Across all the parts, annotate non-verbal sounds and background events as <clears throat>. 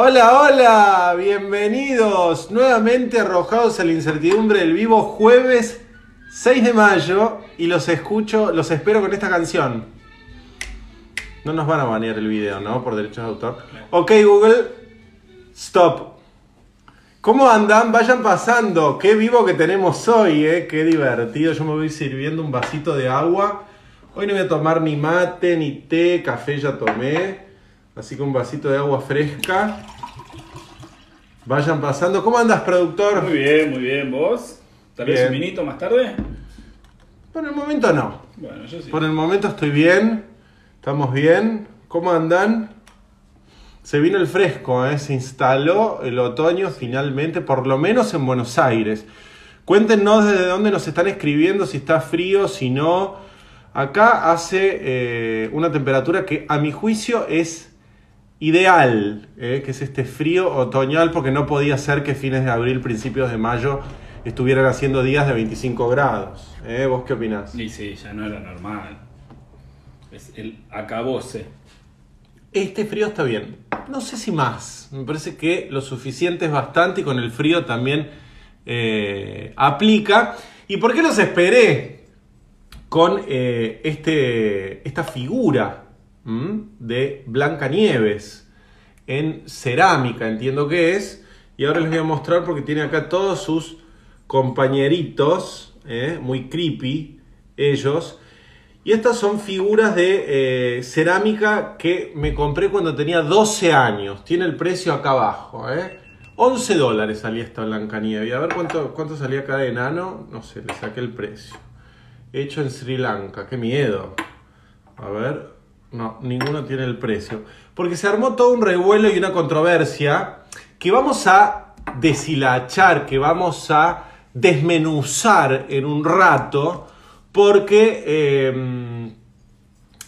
Hola, hola, bienvenidos nuevamente arrojados a la incertidumbre del vivo jueves 6 de mayo y los escucho, los espero con esta canción. No nos van a banear el video, ¿no? Por derechos de autor. Ok, Google, stop. ¿Cómo andan? Vayan pasando. Qué vivo que tenemos hoy, ¿eh? Qué divertido. Yo me voy sirviendo un vasito de agua. Hoy no voy a tomar ni mate, ni té, café ya tomé. Así que un vasito de agua fresca. Vayan pasando. ¿Cómo andas, productor? Muy bien, muy bien. ¿Vos? ¿Tal vez Bien. un vinito más tarde? Por el momento no. Bueno, yo sí. Por el momento estoy bien. Estamos bien. ¿Cómo andan? Se vino el fresco, ¿eh? se instaló el otoño finalmente, por lo menos en Buenos Aires. Cuéntenos desde dónde nos están escribiendo, si está frío, si no. Acá hace eh, una temperatura que a mi juicio es ideal, ¿eh? que es este frío otoñal, porque no podía ser que fines de abril, principios de mayo estuvieran haciendo días de 25 grados. ¿eh? ¿Vos qué opinás? Sí, sí, ya no era normal. Es el acabose. Este frío está bien. No sé si más. Me parece que lo suficiente es bastante y con el frío también eh, aplica. ¿Y por qué los esperé con este, esta figura. De Blancanieves en cerámica? Entiendo que es. Y ahora les voy a mostrar porque tiene acá todos sus compañeritos, ¿eh? muy creepy ellos. Y estas son figuras de eh, cerámica que me compré cuando tenía 12 años. Tiene el precio acá abajo. ¿eh? 11 dólares salía esta Blancanieves. A ver cuánto, cuánto salía cada enano. No sé, le saqué el precio. Hecho en Sri Lanka. Qué miedo. A ver. No, ninguno tiene el precio. Porque se armó todo un revuelo y una controversia que vamos a deshilachar, que vamos a desmenuzar en un rato. Porque eh,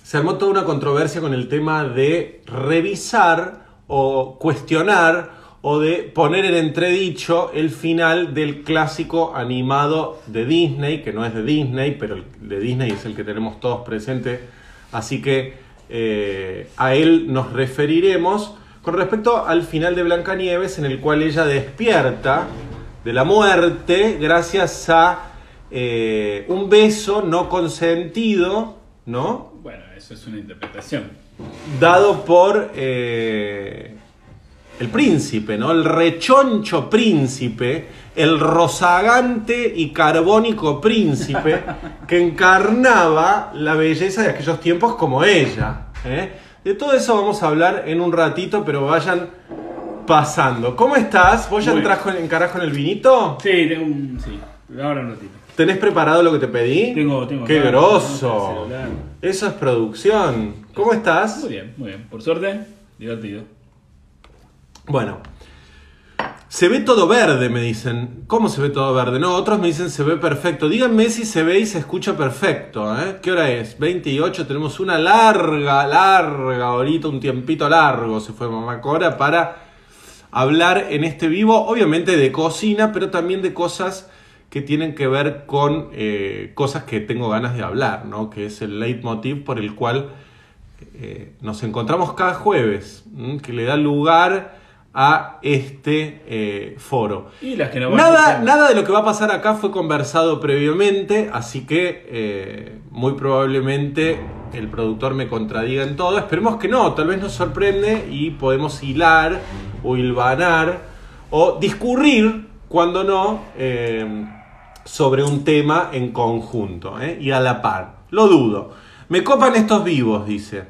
se armó toda una controversia con el tema de revisar o cuestionar o de poner en entredicho el final del clásico animado de Disney, que no es de Disney, pero el de Disney es el que tenemos todos presente, así que eh, a él nos referiremos con respecto al final de Blancanieves, en el cual ella despierta de la muerte gracias a eh, un beso no consentido, ¿no? Bueno, eso es una interpretación. Dado por eh, el príncipe, ¿no? El rechoncho príncipe, el rozagante y carbónico príncipe que encarnaba la belleza de aquellos tiempos como ella. ¿eh? De todo eso vamos a hablar en un ratito, pero vayan pasando. ¿Cómo estás? ¿Vos ya Muy entrás con, encarás con el vinito? Sí, tengo un. Sí, ahora un ratito. ¿Tenés preparado lo que te pedí? Tengo, tengo. ¡Qué grosso! Eso es producción. ¿Cómo estás? Muy bien, muy bien. Por suerte, divertido. Bueno, se ve todo verde, me dicen. ¿Cómo se ve todo verde? No, otros me dicen se ve perfecto. Díganme si se ve y se escucha perfecto. ¿eh? ¿Qué hora es? 28. Tenemos una larga, larga ahorita, un tiempito largo se fue Mamá Cora para hablar en este vivo, obviamente de cocina, pero también de cosas que tienen que ver con eh, cosas que tengo ganas de hablar, ¿no? Que es el leitmotiv por el cual eh, nos encontramos cada jueves, que le da lugar a este eh, foro. Y las que no van Nada, nada de lo que va a pasar acá fue conversado previamente, así que eh, muy probablemente el productor me contradiga en todo. Esperemos que no, tal vez nos sorprende y podemos hilar o hilvanar o discurrir, cuando no, eh, sobre un tema en conjunto ¿eh? y a la par. Lo dudo. Me copan estos vivos, dice.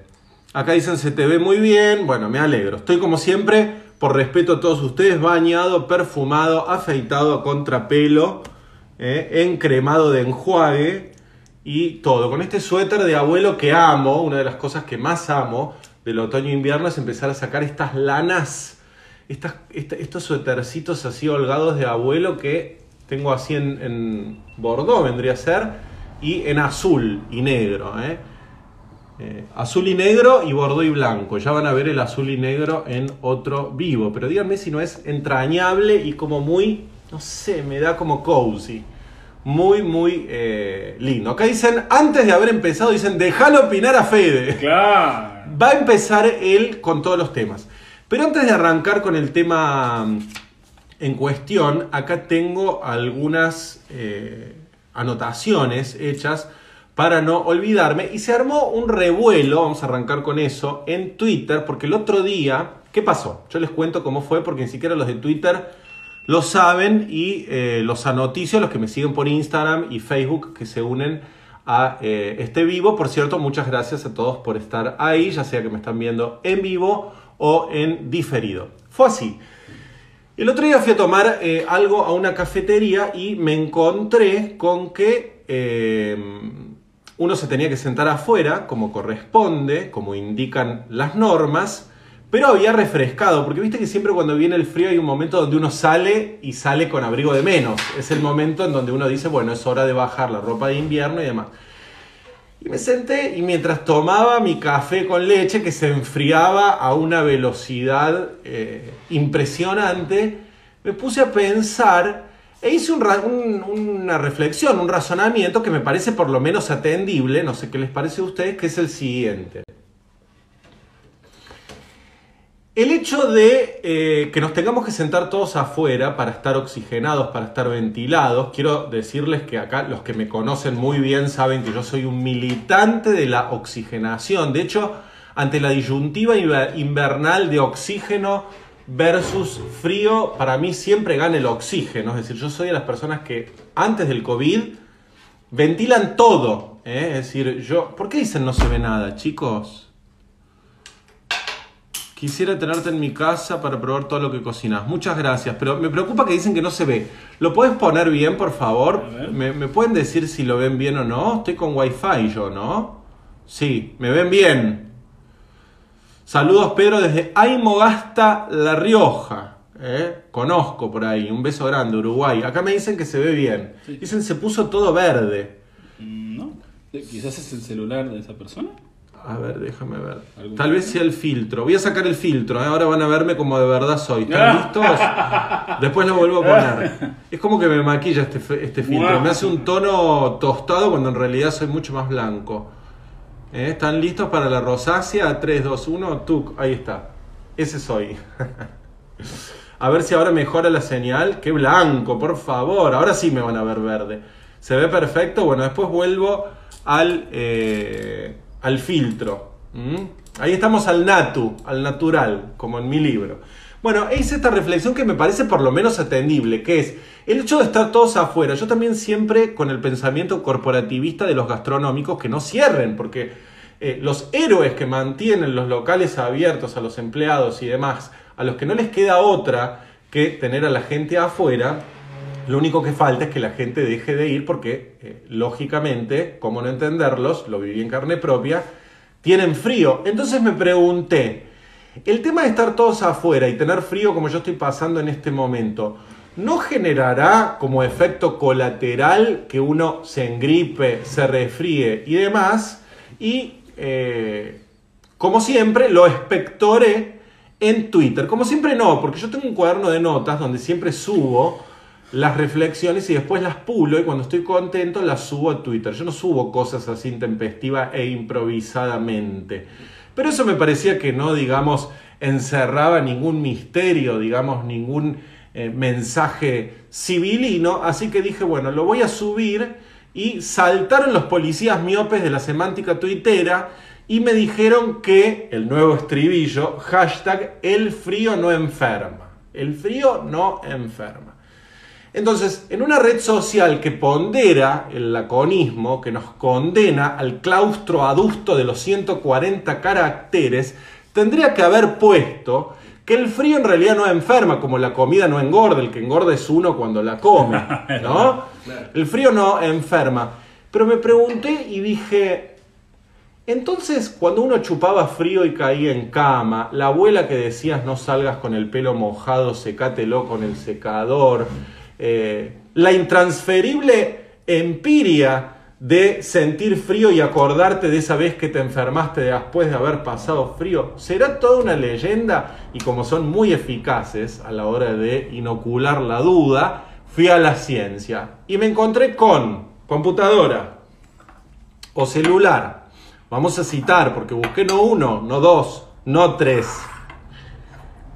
Acá dicen se te ve muy bien. Bueno, me alegro. Estoy como siempre, por respeto a todos ustedes, bañado, perfumado, afeitado a contrapelo, ¿eh? encremado de enjuague y todo. Con este suéter de abuelo que amo, una de las cosas que más amo del otoño e invierno es empezar a sacar estas lanas, estos suétercitos así holgados de abuelo que tengo así en, en bordó, vendría a ser, y en azul y negro. ¿eh? Eh, azul y negro y bordeaux y blanco. Ya van a ver el azul y negro en otro vivo. Pero díganme si no es entrañable y como muy, no sé, me da como cozy. Muy, muy eh, lindo. Acá dicen, antes de haber empezado, dicen, déjalo opinar a Fede. Claro. Va a empezar él con todos los temas. Pero antes de arrancar con el tema mm, en cuestión, acá tengo algunas eh, anotaciones hechas para no olvidarme. Y se armó un revuelo, vamos a arrancar con eso, en Twitter, porque el otro día, ¿qué pasó? Yo les cuento cómo fue, porque ni siquiera los de Twitter lo saben y eh, los anoticio, los que me siguen por Instagram y Facebook, que se unen a eh, este vivo. Por cierto, muchas gracias a todos por estar ahí, ya sea que me están viendo en vivo o en diferido. Fue así. El otro día fui a tomar eh, algo a una cafetería y me encontré con que uno se tenía que sentar afuera, como corresponde, como indican las normas, pero había refrescado, porque viste que siempre cuando viene el frío hay un momento donde uno sale y sale con abrigo de menos. Es el momento en donde uno dice, bueno, es hora de bajar la ropa de invierno y demás. Y me senté y mientras tomaba mi café con leche, que se enfriaba a una velocidad eh, impresionante, me puse a pensar e hice una reflexión, un razonamiento que me parece por lo menos atendible, no sé qué les parece a ustedes, que es el siguiente. El hecho de eh, que nos tengamos que sentar todos afuera para estar oxigenados, para estar ventilados, quiero decirles que acá los que me conocen muy bien saben que yo soy un militante de la oxigenación. De hecho, ante la disyuntiva invernal de oxígeno versus frío, para mí siempre gana el oxígeno. Es decir, yo soy de las personas que antes del COVID ventilan todo. ¿eh? Es decir, yo. ¿Por qué dicen no se ve nada, chicos? Quisiera tenerte en mi casa para probar todo lo que cocinas. Muchas gracias, pero me preocupa que dicen que no se ve. ¿Lo puedes poner bien, por favor? ¿Me, ¿Me, pueden decir si lo ven bien o no? Estoy con wifi yo, ¿no? Sí, me ven bien. Saludos Pedro desde Aymogasta, La Rioja. ¿eh? Conozco por ahí. Un beso grande, Uruguay. Acá me dicen que se ve bien. Dicen se puso todo verde. Mm, no. Quizás es el celular de esa persona. A ver, déjame ver. Tal vez sea el filtro. Voy a sacar el filtro. ¿eh? Ahora van a verme como de verdad soy. ¿Están listos? Después lo vuelvo a poner. Es como que me maquilla este, este filtro. Me hace un tono tostado cuando en realidad soy mucho más blanco. ¿Eh? ¿Están listos para la rosácea? 3, 2, 1, tuk, ahí está. Ese soy. <laughs> a ver si ahora mejora la señal. ¡Qué blanco, por favor! Ahora sí me van a ver verde. ¿Se ve perfecto? Bueno, después vuelvo al, eh, al filtro. Ahí estamos al natu, al natural, como en mi libro. Bueno, es esta reflexión que me parece por lo menos atendible, que es el hecho de estar todos afuera. Yo también siempre con el pensamiento corporativista de los gastronómicos que no cierren, porque eh, los héroes que mantienen los locales abiertos a los empleados y demás, a los que no les queda otra que tener a la gente afuera, lo único que falta es que la gente deje de ir porque, eh, lógicamente, como no entenderlos, lo viví en carne propia, tienen frío. Entonces me pregunté, el tema de estar todos afuera y tener frío como yo estoy pasando en este momento, ¿no generará como efecto colateral que uno se engripe, se resfríe y demás? Y eh, como siempre, lo espectoré en Twitter. Como siempre no, porque yo tengo un cuaderno de notas donde siempre subo las reflexiones y después las pulo y cuando estoy contento las subo a Twitter. Yo no subo cosas así intempestiva e improvisadamente. Pero eso me parecía que no, digamos, encerraba ningún misterio, digamos, ningún eh, mensaje civilino, así que dije, bueno, lo voy a subir y saltaron los policías miopes de la semántica tuitera y me dijeron que el nuevo estribillo, hashtag, el frío no enferma. El frío no enferma. Entonces, en una red social que pondera el laconismo, que nos condena al claustro adusto de los 140 caracteres, tendría que haber puesto que el frío en realidad no enferma, como la comida no engorda, el que engorda es uno cuando la come, <laughs> ¿no? El frío no enferma. Pero me pregunté y dije, entonces cuando uno chupaba frío y caía en cama, la abuela que decías no salgas con el pelo mojado, secátelo con el secador, eh, la intransferible empiria de sentir frío y acordarte de esa vez que te enfermaste después de haber pasado frío, será toda una leyenda y como son muy eficaces a la hora de inocular la duda, fui a la ciencia y me encontré con computadora o celular. Vamos a citar porque busqué no uno, no dos, no tres.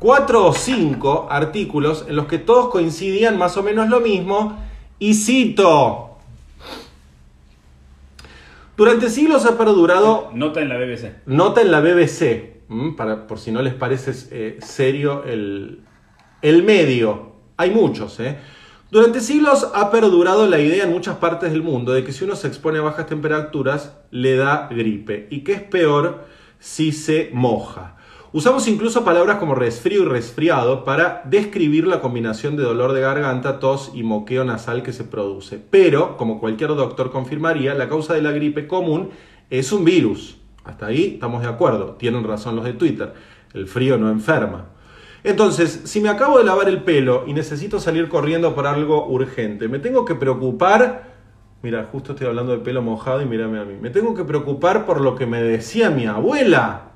Cuatro o cinco artículos en los que todos coincidían más o menos lo mismo. Y cito. Durante siglos ha perdurado Nota en la BBC. Nota en la BBC, para, por si no les parece eh, serio el, el medio. Hay muchos, ¿eh? Durante siglos ha perdurado la idea en muchas partes del mundo de que si uno se expone a bajas temperaturas le da gripe y que es peor si se moja. Usamos incluso palabras como resfrío y resfriado para describir la combinación de dolor de garganta, tos y moqueo nasal que se produce. Pero, como cualquier doctor confirmaría, la causa de la gripe común es un virus. Hasta ahí estamos de acuerdo. Tienen razón los de Twitter. El frío no enferma. Entonces, si me acabo de lavar el pelo y necesito salir corriendo por algo urgente, me tengo que preocupar... Mira, justo estoy hablando de pelo mojado y mírame a mí. Me tengo que preocupar por lo que me decía mi abuela.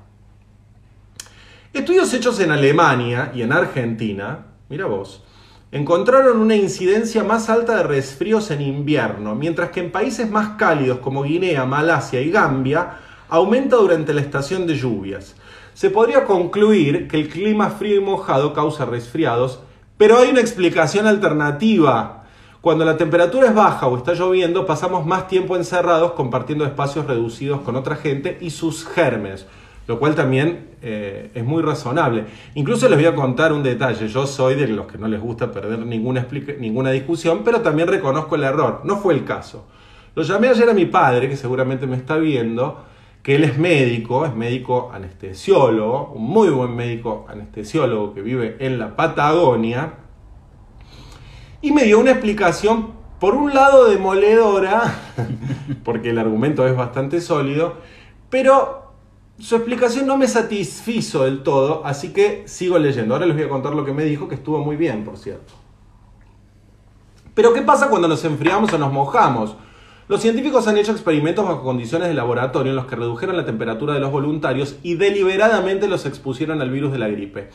Estudios hechos en Alemania y en Argentina, mira vos, encontraron una incidencia más alta de resfríos en invierno, mientras que en países más cálidos como Guinea, Malasia y Gambia aumenta durante la estación de lluvias. Se podría concluir que el clima frío y mojado causa resfriados, pero hay una explicación alternativa. Cuando la temperatura es baja o está lloviendo, pasamos más tiempo encerrados compartiendo espacios reducidos con otra gente y sus gérmenes, lo cual también eh, es muy razonable. Incluso les voy a contar un detalle. Yo soy de los que no les gusta perder ninguna, ninguna discusión, pero también reconozco el error. No fue el caso. Lo llamé ayer a mi padre, que seguramente me está viendo, que él es médico, es médico anestesiólogo, un muy buen médico anestesiólogo que vive en la Patagonia, y me dio una explicación, por un lado demoledora, <laughs> porque el argumento es bastante sólido, pero su explicación no me satisfizo del todo, así que sigo leyendo. Ahora les voy a contar lo que me dijo, que estuvo muy bien, por cierto. Pero ¿qué pasa cuando nos enfriamos o nos mojamos? Los científicos han hecho experimentos bajo condiciones de laboratorio en los que redujeron la temperatura de los voluntarios y deliberadamente los expusieron al virus de la gripe.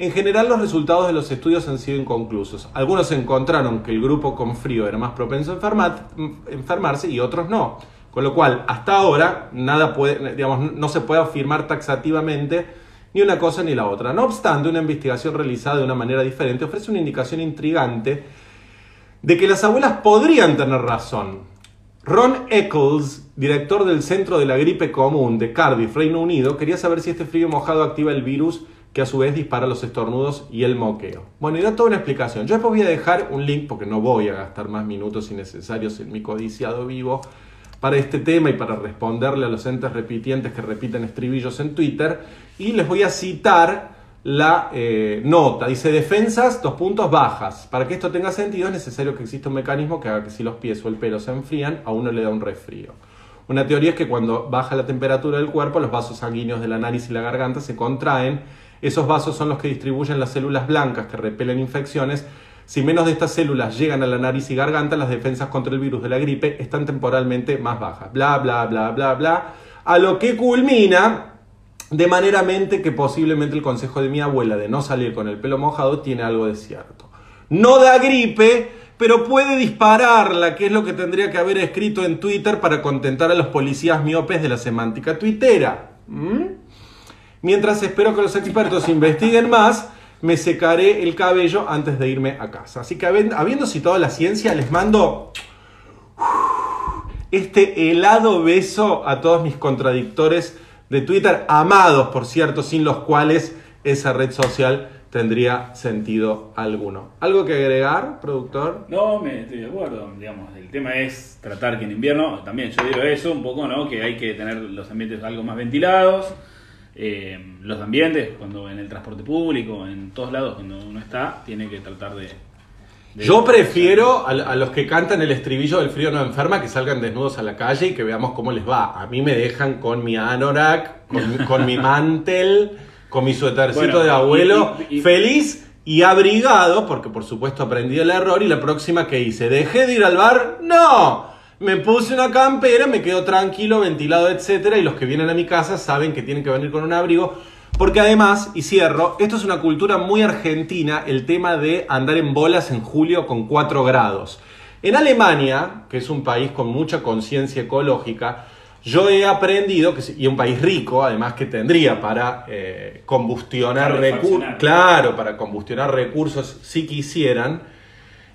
En general los resultados de los estudios han sido inconclusos. Algunos encontraron que el grupo con frío era más propenso a enfermar- enfermarse y otros no. Con lo cual, hasta ahora, nada puede, digamos, no se puede afirmar taxativamente ni una cosa ni la otra. No obstante, una investigación realizada de una manera diferente ofrece una indicación intrigante de que las abuelas podrían tener razón. Ron Eccles, director del Centro de la Gripe Común de Cardiff, Reino Unido, quería saber si este frío mojado activa el virus que a su vez dispara los estornudos y el moqueo. Bueno, y da toda una explicación. Yo después voy a dejar un link porque no voy a gastar más minutos innecesarios en mi codiciado vivo para este tema y para responderle a los entes repitientes que repiten estribillos en Twitter. Y les voy a citar la eh, nota. Dice defensas, dos puntos bajas. Para que esto tenga sentido es necesario que exista un mecanismo que haga que si los pies o el pelo se enfrían, a uno le da un resfrío. Una teoría es que cuando baja la temperatura del cuerpo, los vasos sanguíneos de la nariz y la garganta se contraen. Esos vasos son los que distribuyen las células blancas que repelen infecciones. Si menos de estas células llegan a la nariz y garganta, las defensas contra el virus de la gripe están temporalmente más bajas. Bla, bla, bla, bla, bla. A lo que culmina de manera mente que posiblemente el consejo de mi abuela de no salir con el pelo mojado tiene algo de cierto. No da gripe, pero puede dispararla, que es lo que tendría que haber escrito en Twitter para contentar a los policías miopes de la semántica tuitera. ¿Mm? Mientras espero que los expertos <laughs> investiguen más, me secaré el cabello antes de irme a casa. Así que habiendo citado la ciencia, les mando este helado beso a todos mis contradictores de Twitter, amados por cierto, sin los cuales esa red social tendría sentido alguno. ¿Algo que agregar, productor? No, me estoy de acuerdo. Digamos, el tema es tratar que en invierno, también yo digo eso un poco, ¿no? Que hay que tener los ambientes algo más ventilados. Eh, los ambientes, cuando en el transporte público, en todos lados, cuando uno está, tiene que tratar de. de- Yo prefiero a, a los que cantan el estribillo del frío no enferma que salgan desnudos a la calle y que veamos cómo les va. A mí me dejan con mi anorak, con, mi- con mi <laughs> mantel, con mi suétercito Bueno, de abuelo, y- y- feliz y abrigado, porque por supuesto aprendí el error y la próxima que hice, ¿dejé de ir al bar? No. Me puse una campera, me quedo tranquilo, ventilado, etcétera, y los que vienen a mi casa saben que tienen que venir con un abrigo, porque además, y cierro, esto es una cultura muy argentina, el tema de andar en bolas en julio con 4 grados. En Alemania, que es un país con mucha conciencia ecológica, Yo he aprendido, que, y un país rico, además que tendría para eh, combustionar recursos, claro, para combustionar recursos si quisieran,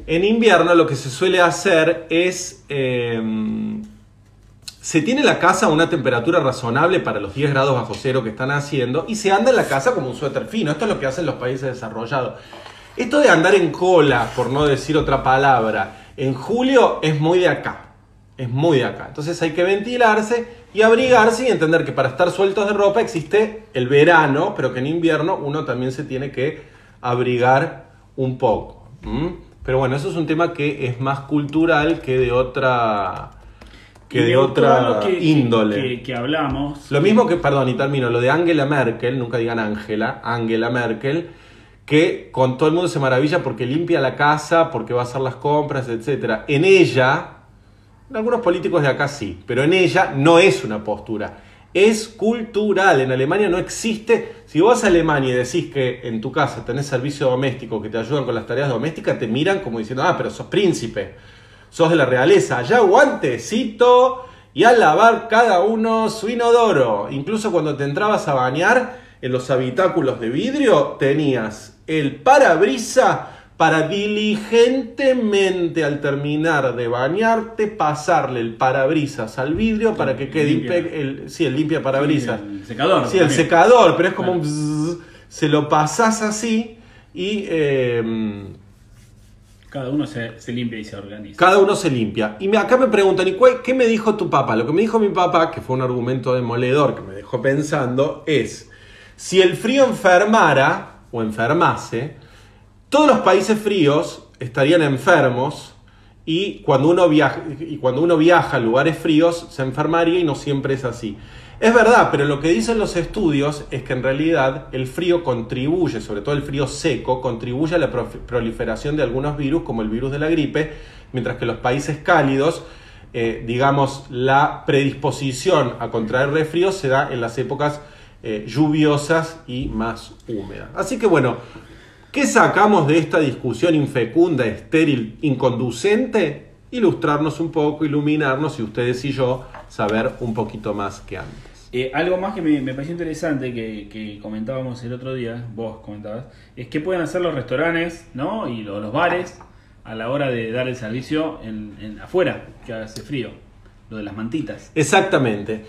en invierno lo que se suele hacer es, eh, se tiene la casa a una temperatura razonable para los 10 grados bajo cero que están haciendo y se anda en la casa como un suéter fino. Esto es lo que hacen los países desarrollados. Esto de andar en cola, por no decir otra palabra, en julio es muy de acá. Es muy de acá. Entonces hay que ventilarse y abrigarse y entender que para estar sueltos de ropa existe el verano, pero que en invierno uno también se tiene que abrigar un poco. Pero bueno, eso es un tema que es más cultural que de otra que de otra que- índole. Que, que hablamos. Lo mismo que, perdón, y termino, lo de Angela Merkel, nunca digan Angela, Angela Merkel, que con todo el mundo se maravilla porque limpia la casa, porque va a hacer las compras, etc. En ella, algunos políticos de acá sí, pero en ella no es una postura, es cultural. En Alemania no existe, si vos vas a Alemania y decís que en tu casa tenés servicio doméstico que te ayudan con las tareas domésticas, te miran como diciendo, ah, pero sos príncipe sos de la realeza, allá guantecito y a lavar cada uno su inodoro. Incluso cuando te entrabas a bañar, en los habitáculos de vidrio tenías el parabrisa para diligentemente al terminar de bañarte pasarle el parabrisas al vidrio para que quede Limpia. el, sí, el limpia parabrisas. El secador. Sí, el también. secador, pero es como Claro. un se lo pasás así y eh, Cada uno se, se limpia y se organiza. cada uno se limpia. Y me- acá me preguntan, ¿y cuál- qué me dijo tu papá? Lo que me dijo mi papá, que fue un argumento demoledor que me dejó pensando, es, si el frío enfermara o enfermase, todos los países fríos estarían enfermos y cuando uno viaja, y cuando uno viaja a lugares fríos se enfermaría y no siempre es así. Es verdad, pero lo que dicen los estudios es que en realidad el frío contribuye, sobre todo el frío seco, contribuye a la proliferación de algunos virus, como el virus de la gripe, mientras que los países cálidos, eh, digamos, la predisposición a contraer resfrío se da en las épocas eh, lluviosas y más húmedas. Así que bueno, ¿qué sacamos de esta discusión infecunda, estéril, inconducente? Ilustrarnos un poco, iluminarnos y ustedes y yo saber un poquito más que antes. Eh, algo más que me, me pareció interesante que, que comentábamos el otro día, vos comentabas, es qué pueden hacer los restaurantes ¿no? y lo- los bares a la hora de dar el servicio en, en- afuera, que hace frío, lo de las mantitas. Exactamente.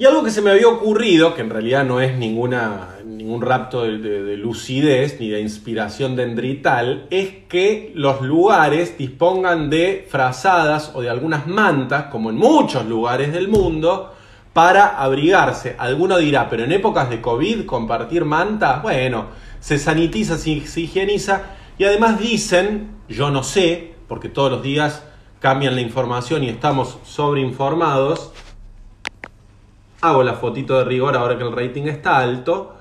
Y algo que se me había ocurrido, que en realidad no es ninguna, ningún rapto de, de- de lucidez ni de inspiración dendrital, es que los lugares dispongan de frazadas o de algunas mantas, como en muchos lugares del mundo, para abrigarse. Alguno dirá, pero en épocas de COVID compartir mantas, bueno, se sanitiza, se higieniza y además dicen, yo no sé, porque todos los días cambian la información y estamos sobreinformados, hago la fotito de rigor ahora que el rating está alto,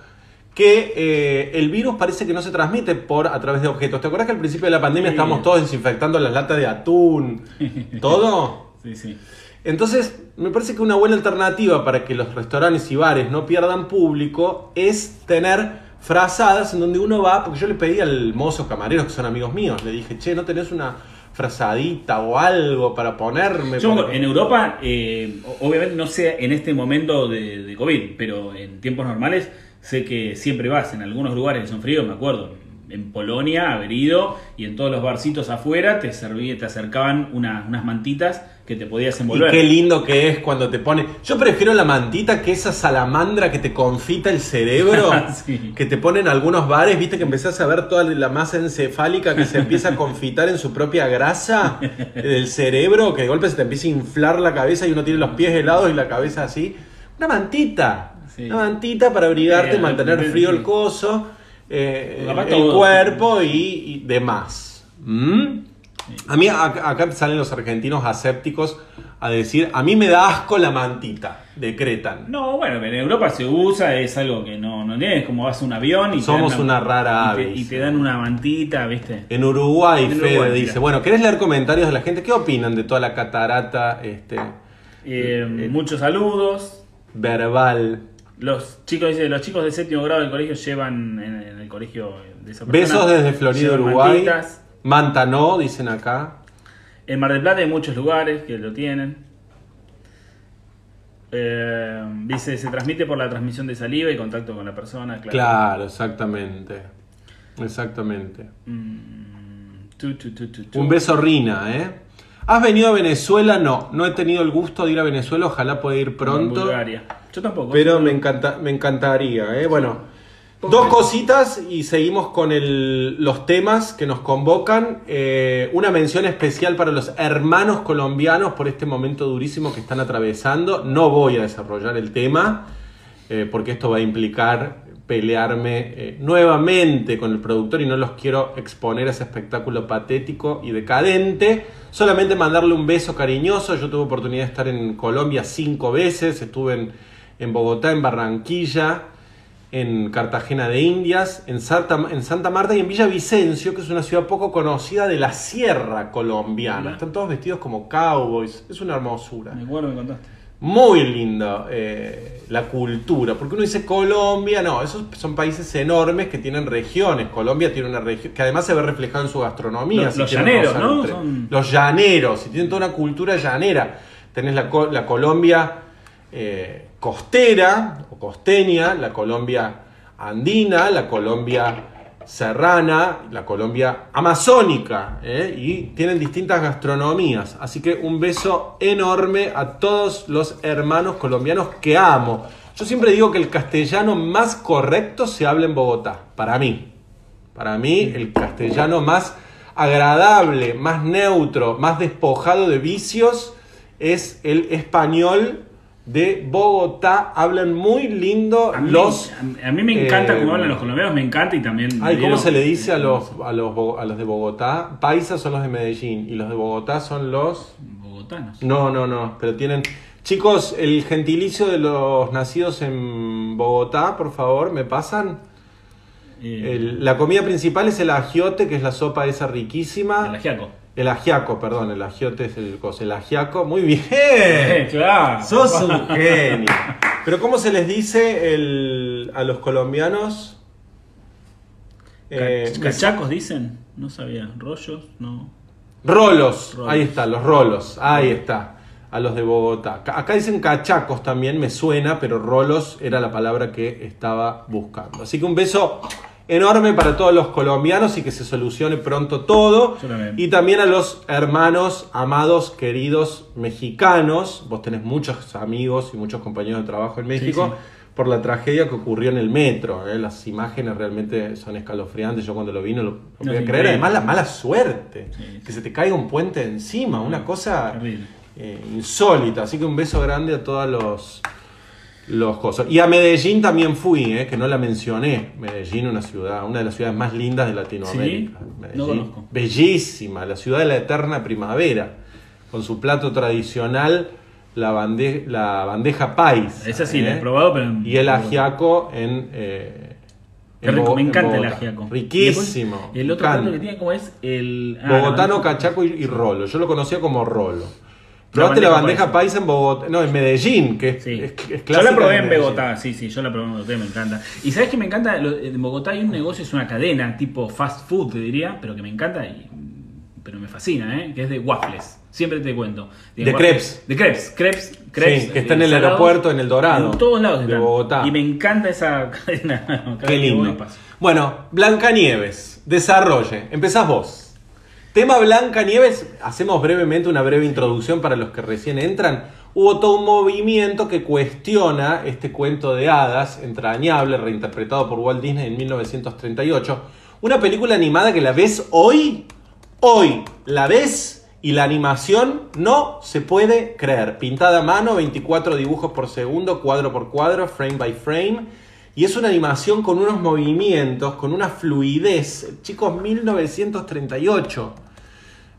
que eh, el virus parece que no se transmite por a través de objetos. ¿Te acuerdas que al principio de la pandemia Sí. estábamos todos desinfectando las latas de atún? <laughs> ¿Todo? Sí, sí. Entonces, me parece que una buena alternativa para que los restaurantes y bares no pierdan público es tener frazadas en donde uno va, porque yo le pedí al mozo camareros que son amigos míos, le dije, che, ¿no tenés una frazadita o algo para ponerme? Yo, Para- en Europa, eh, obviamente no sé en este momento de, de COVID, pero en tiempos normales sé que siempre vas en algunos lugares que son fríos, me acuerdo. En Polonia, haber ido y en todos los barcitos afuera te serví- te acercaban una- unas mantitas que te podías Y envolver. qué lindo que es cuando te pone. Yo prefiero la mantita que esa salamandra que te confita el cerebro. <laughs> Sí. Que te ponen algunos bares, viste que empezás a ver toda la masa encefálica que se empieza a confitar en su propia grasa del cerebro, que de golpe se te empieza a inflar la cabeza y uno tiene los pies helados y la cabeza así. Una mantita. Sí. Una mantita para abrigarte, mantener frío el coso, eh, el, cuerpo y, y demás. ¿Mm? A mí acá, salen los argentinos asépticos a decir, a mí me da asco la mantita, decretan. No, bueno, en Europa se usa, es algo que no, no tienes, como vas a un avión y Somos te dan una rara y ave, te, y te dan una mantita, ¿viste? En Uruguay, En Fede dice, bueno, ¿querés leer comentarios de la gente? ¿Qué opinan de toda la catarata este, Eh, Eh, muchos saludos. verbal? Los chicos, dice, los chicos de séptimo grado del colegio llevan en, el colegio de esa persona, Besos desde Florida, Uruguay. mantitas. Manta no, dicen acá. En Mar del Plata hay muchos lugares que lo tienen. Eh, dice, se transmite por la transmisión de saliva y contacto con la persona. Claro. Claro, exactamente. Exactamente. Mm, tu, tu, tu, tu, tu. Un beso Rina, ¿eh? ¿Has venido a Venezuela? No, no he tenido el gusto de ir a Venezuela, ojalá pueda ir En pronto. Bulgaria. Yo tampoco. Pero me, encanta, me encantaría, ¿eh? Bueno, dos cositas y seguimos con los temas que nos convocan. Eh, una mención especial para los hermanos colombianos por este momento durísimo que están atravesando. No voy a desarrollar el tema eh, porque esto va a implicar pelearme eh, nuevamente con el productor y no los quiero exponer a ese espectáculo patético y decadente. Solamente mandarle un beso cariñoso. Yo tuve oportunidad de estar en Colombia cinco veces. Estuve en Bogotá, en Barranquilla, en Cartagena de Indias, en Santa, en Santa Marta y en Villavicencio, que es una ciudad poco conocida de la sierra colombiana. Están todos vestidos como cowboys. Es una hermosura. Me acuerdo, me contaste. Muy lindo eh, la cultura, porque uno dice Colombia, no, esos son países enormes que tienen regiones. Colombia tiene una región que además se ve reflejado en su gastronomía. Los- si los tienen llaneros, ¿no? Son- Los llaneros, y tienen toda una cultura llanera. Tenés la, la Colombia eh, costera o costeña, la Colombia andina, la Colombia serrana, la Colombia amazónica, ¿eh? y tienen distintas gastronomías. Así que un beso enorme a todos los hermanos colombianos que amo. Yo siempre digo que el castellano más correcto se habla en Bogotá, para mí. Para mí, el castellano más agradable, más neutro, más despojado de vicios es el español de Bogotá. Hablan muy lindo A mí, los... a mí me encanta eh, cómo hablan los colombianos, me encanta y también. Ay, ¿cómo se le dice a los, a, los, a los de Bogotá? Paisas son los de Medellín y los de Bogotá son los... Bogotanos. No, no, no, pero tienen... Chicos, el gentilicio de los nacidos en Bogotá, por favor, ¿me pasan? Eh, El- la comida principal es el agiote, que es la sopa esa riquísima. el ajiaco. El ajiaco, perdón, el agiote es el coso. El ajiaco, muy bien. Claro. Sos un genio. Pero ¿cómo se les dice el- a los colombianos? Eh, Ca- ¿Cachacos dicen? No sabía. ¿Rollos? No. rolos. Rolos. Ahí está, los rolos. Ahí está. A los de Bogotá. Acá dicen cachacos también, me suena, pero rolos era la palabra que estaba buscando. Así que un beso enorme para todos los colombianos y que se solucione pronto todo. Y también a los hermanos, amados, queridos mexicanos. Vos tenés muchos amigos y muchos compañeros de trabajo en México. sí. Por la tragedia que ocurrió en el metro. ¿eh? Las imágenes realmente son escalofriantes. Yo cuando lo vi no lo, No, podía creer. Además, la mala suerte. Sí, Que se te caiga un puente encima. Una cosa Terrible. eh, insólita. Así que un beso grande a todos los, los cosas. Y a Medellín también fui, eh, que no la mencioné. Medellín, una ciudad, una de las ciudades más lindas de Latinoamérica. ¿Sí? No conozco. Bellísima, la ciudad de la eterna primavera. Con su plato tradicional, la, bande- la bandeja paisa. Esa sí, eh, la he probado, pero. Y el ajiaco en. eh, en rico, me en encanta el ajiaco. Riquísimo. Y después, el otro plato que tiene, como es? El. ah, Bogotano, no, cachaco y, y rolo. Yo lo conocía como rolo. Probaste bandeja la bandeja paisa. en Bogotá, no, en Medellín, que Sí. es- es yo la probé de en. Bogotá, sí, sí, yo la probé en Bogotá, me encanta. Y sabes que me encanta, en Bogotá hay un negocio, es una cadena, tipo fast food, te diría, pero que me encanta, y, pero me fascina, ¿eh? que es de waffles. Siempre te cuento. De waffles- crepes. De crepes, crepes, crepes. Sí, que está en el salados, aeropuerto, en el Dorado, En todos lados de están. Bogotá. Y me encanta esa <laughs> cadena. Qué lindo. Bueno, Blancanieves, desarrolle. Empezás vos. Tema Blancanieves, hacemos brevemente una breve introducción para los que recién entran. Hubo todo un movimiento que cuestiona este cuento de hadas entrañable, reinterpretado por Walt Disney en 1938. Una película animada que la ves hoy, hoy la ves y la animación no se puede creer. Pintada a mano, 24 dibujos por segundo, cuadro por cuadro, frame by frame. Y es una animación con unos movimientos, con una fluidez. Chicos, 1938.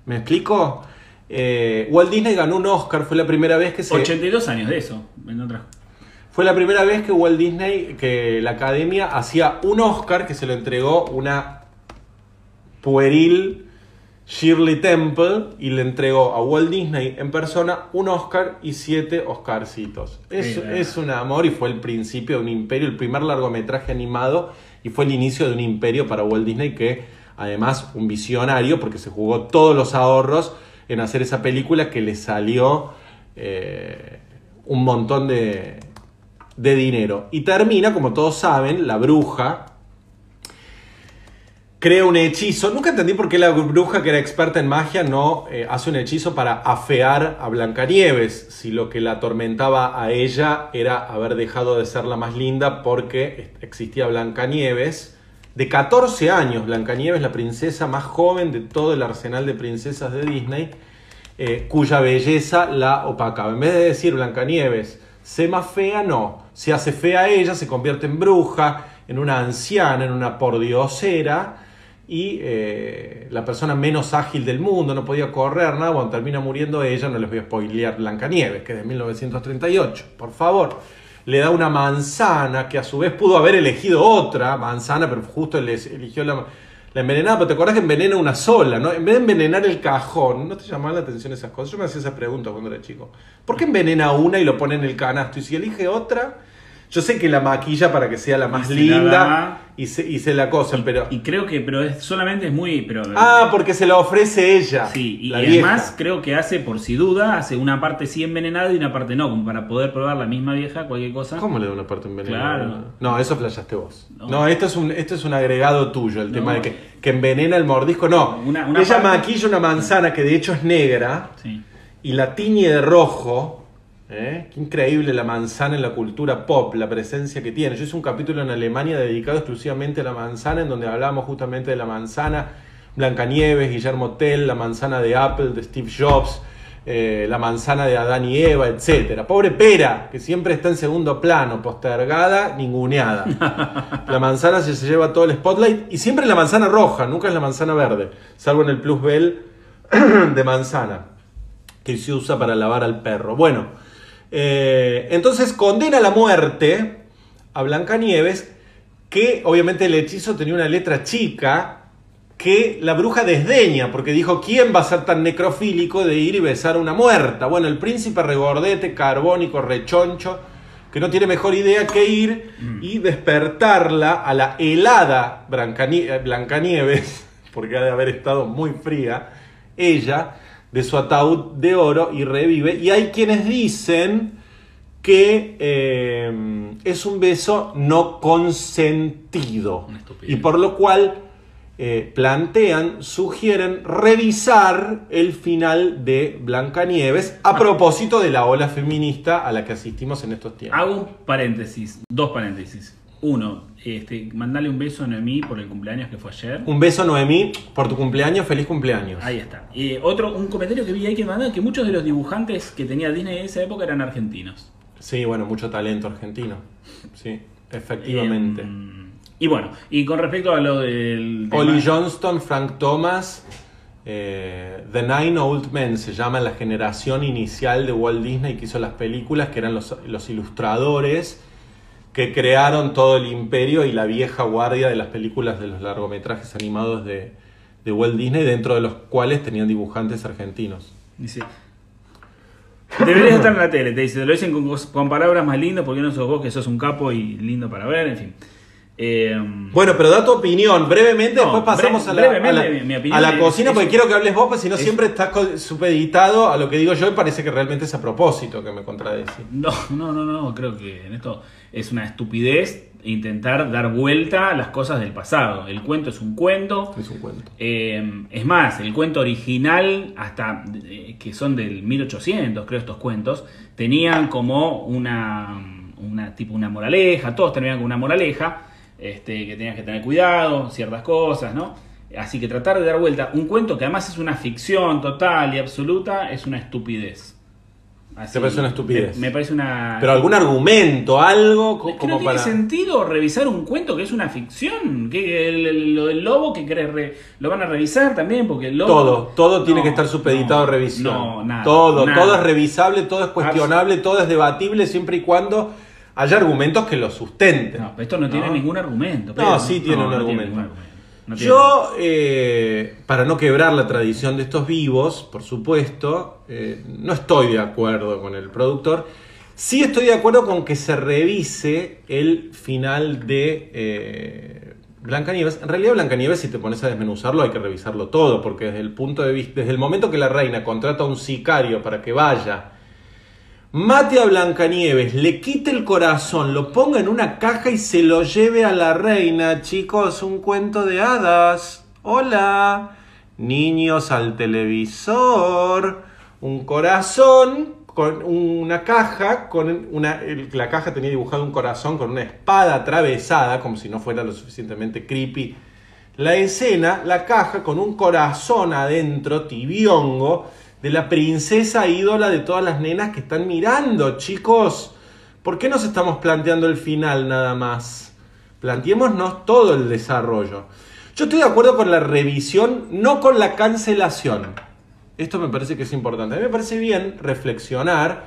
¿Me explico? Eh, Walt Disney ganó un Oscar, fue la primera vez que se... 82 años de eso, en otra. Fue la primera vez que Walt Disney, que la academia hacía un Oscar que se lo entregó una pueril Shirley Temple y le entregó a Walt Disney en persona un Oscar y siete Oscarcitos. Es, un amor y fue el principio de un imperio, el primer largometraje animado y fue el inicio de un imperio para Walt Disney que además un visionario porque se jugó todos los ahorros en hacer esa película que le salió... eh, un montón de, dinero. Y termina, como todos saben, la bruja crea un hechizo. Nunca entendí por qué la bruja que era experta en magia no eh, hace un hechizo para afear a Blancanieves, si lo que la atormentaba a ella era haber dejado de ser la más linda porque existía Blancanieves. De 14 años, Blancanieves, la princesa más joven de todo el arsenal de princesas de Disney, eh, cuya belleza la opacaba. En vez de decir Blancanieves, sé más fea, no. Se hace fea ella, se convierte en bruja, en una anciana, en una pordiosera y eh, la persona menos ágil del mundo, no podía correr nada, cuando termina muriendo ella, no les voy a spoilear Blancanieves, que es de 1938, por favor. Le da una manzana, que a su vez pudo haber elegido otra manzana, pero justo les eligió la, la envenenada, pero te acordás que envenena una sola, ¿no? En vez de envenenar el cajón, ¿no te llamaban la atención esas cosas? Yo me hacía esa pregunta cuando era chico. ¿Por qué envenena una y lo pone en el canasto? Y si elige otra, yo sé que la maquilla para que sea la más Y se la linda da. y se, y se la cosen, pero... Y creo que, pero es, solamente es muy. Pero, Ah, porque se la ofrece ella. Sí, y la además creo que hace, por si duda, hace una parte sí envenenada y una parte no, como para poder probar la misma vieja, cualquier cosa. ¿Cómo le da una parte envenenada? Claro. No, eso flashaste vos. No, No. esto, es un, esto es un agregado tuyo, el No. tema de que, que envenena el mordisco. No, Una- una ella parte- maquilla una manzana que de hecho es negra Sí. y la tiñe de rojo. ¿Eh? Qué increíble la manzana en la cultura pop, la presencia que tiene. Yo hice un capítulo en Alemania dedicado exclusivamente a la manzana, en donde hablábamos justamente de la manzana, Blancanieves, Guillermo Tell, la manzana de Apple, de Steve Jobs, eh, la manzana de Adán y Eva, etc. Pobre pera, que siempre está en segundo plano, postergada, ninguneada. <laughs> La manzana se, se lleva todo el spotlight y siempre es la manzana roja, nunca es la manzana verde, salvo en el Plus Bell <clears throat> de manzana que se usa para lavar al perro. Bueno, eh, entonces condena a la muerte a Blancanieves, que obviamente el hechizo tenía una letra chica que la bruja desdeña, porque dijo, ¿quién va a ser tan necrofílico de ir y besar a una muerta? Bueno, el príncipe regordete, carbónico, rechoncho, que no tiene mejor idea que ir y despertarla a la helada Blancanie- Blancanieves, <laughs> porque ha de haber estado muy fría, ella, de su ataúd de oro y revive. Y hay quienes dicen que eh, es un beso no consentido. Y por lo cual eh, plantean, sugieren revisar el final de Blancanieves a propósito de la ola feminista a la que asistimos en estos tiempos. Hago un paréntesis, dos paréntesis. Uno, este, mandale un beso a Noemí por el cumpleaños que fue ayer. Un beso, Noemí, por tu cumpleaños, feliz cumpleaños. Ahí está. Y otro, un comentario que vi ahí que mandaba que muchos de los dibujantes que tenía Disney en esa época eran argentinos. Sí, bueno, mucho talento argentino. Sí, efectivamente. Eh, y bueno, y con respecto a lo del. tema- Ollie Johnston, Frank Thomas, eh, The Nine Old Men se llama la generación inicial de Walt Disney que hizo las películas, que eran los, los ilustradores que crearon todo el imperio y la vieja guardia de las películas de los largometrajes animados de, de Walt Disney, dentro de los cuales tenían dibujantes argentinos. Dice. Deberías estar en la tele, te dice, te lo dicen con, con palabras más lindas porque no sos vos que sos un capo y lindo para ver, en fin. Eh, Bueno, pero da tu opinión brevemente, No, después pasamos bre- a la, a brevemente, la- mi- mi opinión a la es- cocina, es- porque quiero que hables vos, porque si no es- siempre estás supeditado a lo que digo yo y parece que realmente es a propósito que me contradecís. no, no, no, no, creo que en esto es una estupidez intentar dar vuelta a las cosas del pasado. El cuento es un cuento. Es un cuento. Eh, es más, el cuento original, hasta eh, que son del 1800, creo estos cuentos, tenían como una, una tipo una moraleja, todos tenían como una moraleja, este, que tenías que tener cuidado, ciertas cosas, ¿no? Así que tratar de dar vuelta un cuento que además es una ficción total y absoluta es una estupidez. Así, ¿Te parece una estupidez? Me, me parece una... Pero algún argumento, algo co- Es que como no tiene para. sentido revisar un cuento que es una ficción. Que el- lo del lobo que re- lo van a revisar también porque el lobo. Todo, todo tiene que estar supeditado no, a revisión. No, nada. todo, nada. todo es revisable, todo es cuestionable, todo es debatible siempre y cuando haya argumentos que lo sustenten. No, pero esto no, tiene ningún argumento. No, sí tiene un argumento. tiene- Yo, eh, para no quebrar la tradición de estos vivos, por supuesto, eh, no estoy de acuerdo con el productor. Sí estoy de acuerdo con que se revise el final de eh, Blancanieves. En realidad, Blancanieves, si te pones a desmenuzarlo, hay que revisarlo todo, porque desde el punto de vista, desde el momento que la reina contrata a un sicario para que vaya mate a Blancanieves, le quite el corazón, lo ponga en una caja y se lo lleve a la reina. Chicos, un cuento de hadas. Hola. Niños al televisor. Un corazón con una caja, con una, la caja tenía dibujado un corazón con una espada atravesada, como si no fuera lo suficientemente creepy. La escena, la caja con un corazón adentro, tibiongo, de la princesa ídola de todas las nenas que están mirando, chicos. ¿Por qué nos estamos planteando el final nada más? Planteémonos todo el desarrollo. Yo estoy de acuerdo con la revisión, no con la cancelación. Esto me parece que es importante. A mí me parece bien reflexionar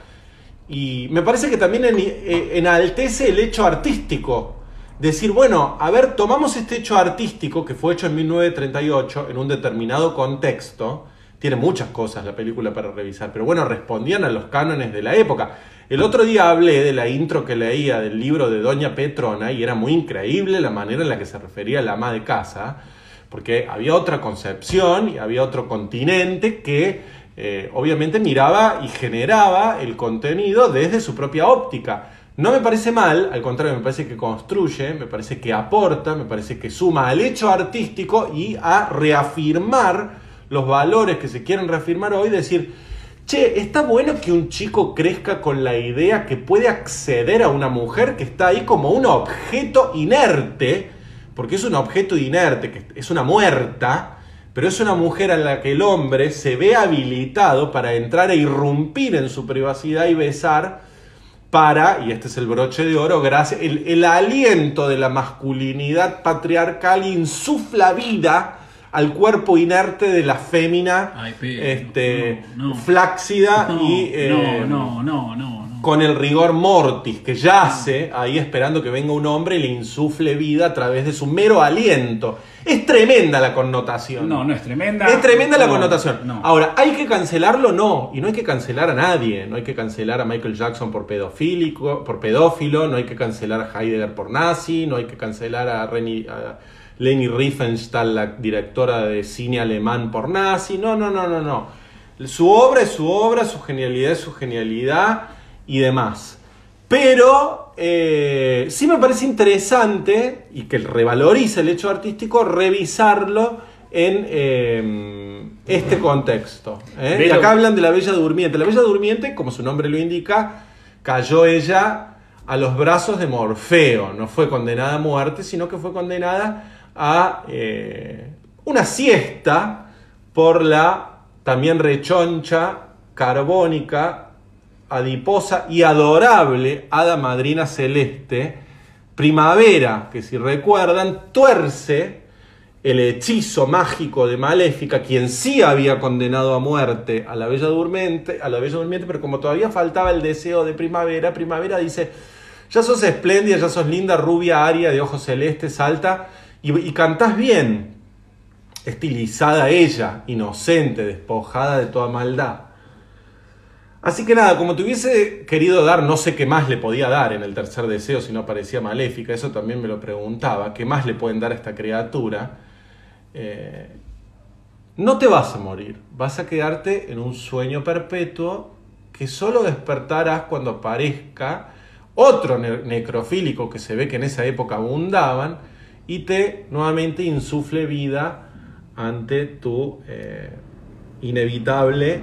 y me parece que también eh, enaltece el hecho artístico. Decir, bueno, a ver, tomamos este hecho artístico que fue hecho en 1938 en un determinado contexto. Tiene muchas cosas la película para revisar, pero bueno, respondían a los cánones de la época. El otro día hablé de la intro que leía del libro de Doña Petrona y era muy increíble la manera en la que se refería a la ama de casa porque había otra concepción y había otro continente que eh, obviamente miraba y generaba el contenido desde su propia óptica. No me parece mal, al contrario, me parece que construye, me parece que aporta, me parece que suma al hecho artístico y a reafirmar los valores que se quieren reafirmar hoy, decir, che, está bueno que un chico crezca con la idea que puede acceder a una mujer que está ahí como un objeto inerte, porque es un objeto inerte, que es una muerta, pero es una mujer a la que el hombre se ve habilitado para entrar e irrumpir en su privacidad y besar para, y este es el broche de oro, gracias, el, aliento de la masculinidad patriarcal insufla vida al cuerpo inerte de la fémina este, flácida y... Eh, no, no, no, con el rigor mortis que yace ahí esperando que venga un hombre y le insufle vida a través de su mero aliento. Es tremenda la connotación. No, no es tremenda. Es tremenda la connotación. Ahora, ¿hay que cancelarlo? No. Y no hay que cancelar a nadie. No hay que cancelar a Michael Jackson por pedofílico, por pedófilo, no hay que cancelar a Heidegger por nazi, no hay que cancelar a, a Leni Riefenstahl, la directora de cine alemán por nazi. No, no, no, no, no. Su obra es su obra, su genialidad es su genialidad y demás. Pero eh, sí me parece interesante y que revaloriza el hecho artístico revisarlo en eh, este contexto. ¿eh? Y acá hablan de la Bella Durmiente. La Bella Durmiente, como su nombre lo indica, cayó ella a los brazos de Morfeo. No fue condenada a muerte, sino que fue condenada a una siesta por la también rechoncha carbónica adiposa y adorable hada madrina celeste, Primavera, que si recuerdan, tuerce el hechizo mágico de Maléfica, quien sí había condenado a muerte a la Bella Durmiente, a la Bella Durmiente, pero como todavía faltaba el deseo de Primavera, Primavera dice, ya sos espléndida, ya sos linda, rubia, aria, de ojos celestes, alta, y, y cantás bien, estilizada ella, inocente, despojada de toda maldad. Así que nada, como te hubiese querido dar, no sé qué más le podía dar en el tercer deseo si no parecía maléfica, eso también me lo preguntaba, ¿qué más le pueden dar a esta criatura? Eh, no te vas a morir, vas a quedarte en un sueño perpetuo que solo despertarás cuando aparezca otro necrofílico que se ve que en esa época abundaban y te nuevamente insufle vida ante tu eh, inevitable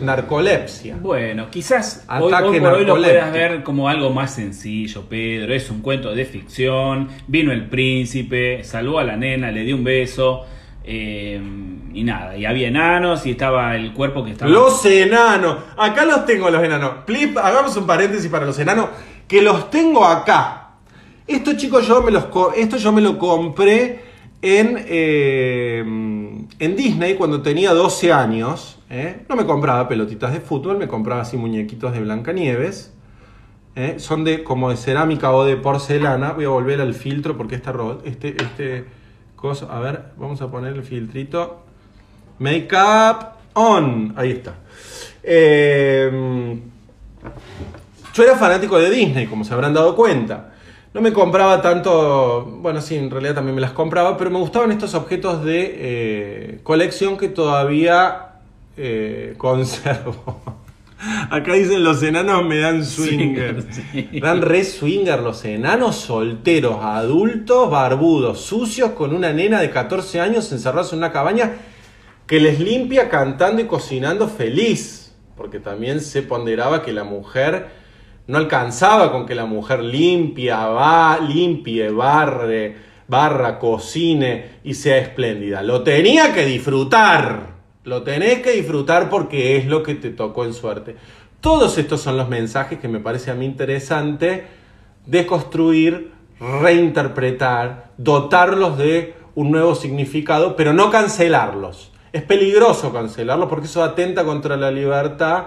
narcolepsia. Bueno, quizás hoy, hoy, por hoy lo puedas ver como algo más sencillo, Pedro. Es un cuento de ficción. Vino el príncipe, salvó a la nena, le dio un beso. Eh, y nada, y había enanos y estaba el cuerpo que estaba. Los enanos, acá los tengo los enanos. hagamos un paréntesis para los enanos, que los tengo acá. Esto, chicos, yo me los esto yo me lo compré en, eh, en Disney cuando tenía 12 años. ¿eh? No me compraba pelotitas de fútbol, me compraba así muñequitos de Blancanieves. ¿eh? Son de como de cerámica o de porcelana. Voy a volver al filtro porque esta este, este cosa. A ver, vamos a poner el filtrito. Makeup on. Ahí está. Yo era fanático de Disney, como se habrán dado cuenta. No me compraba tanto, bueno, sí, en realidad también me las compraba, pero me gustaban estos objetos de eh, colección que todavía eh, conservo. <laughs> Acá dicen los enanos me dan swinger. <laughs> Sí. Dan re swinger los enanos solteros, adultos, barbudos, sucios, con una nena de 14 años encerrados en una cabaña que les limpia cantando y cocinando feliz. Porque también se ponderaba que la mujer no alcanzaba con que la mujer limpia, va, limpie, barre, barra, cocine y sea espléndida. Lo tenía que disfrutar. Lo tenés que disfrutar porque es lo que te tocó en suerte. Todos estos son los mensajes que me parece a mí interesante deconstruir, reinterpretar, dotarlos de un nuevo significado, pero no cancelarlos. Es peligroso cancelarlos porque eso atenta contra la libertad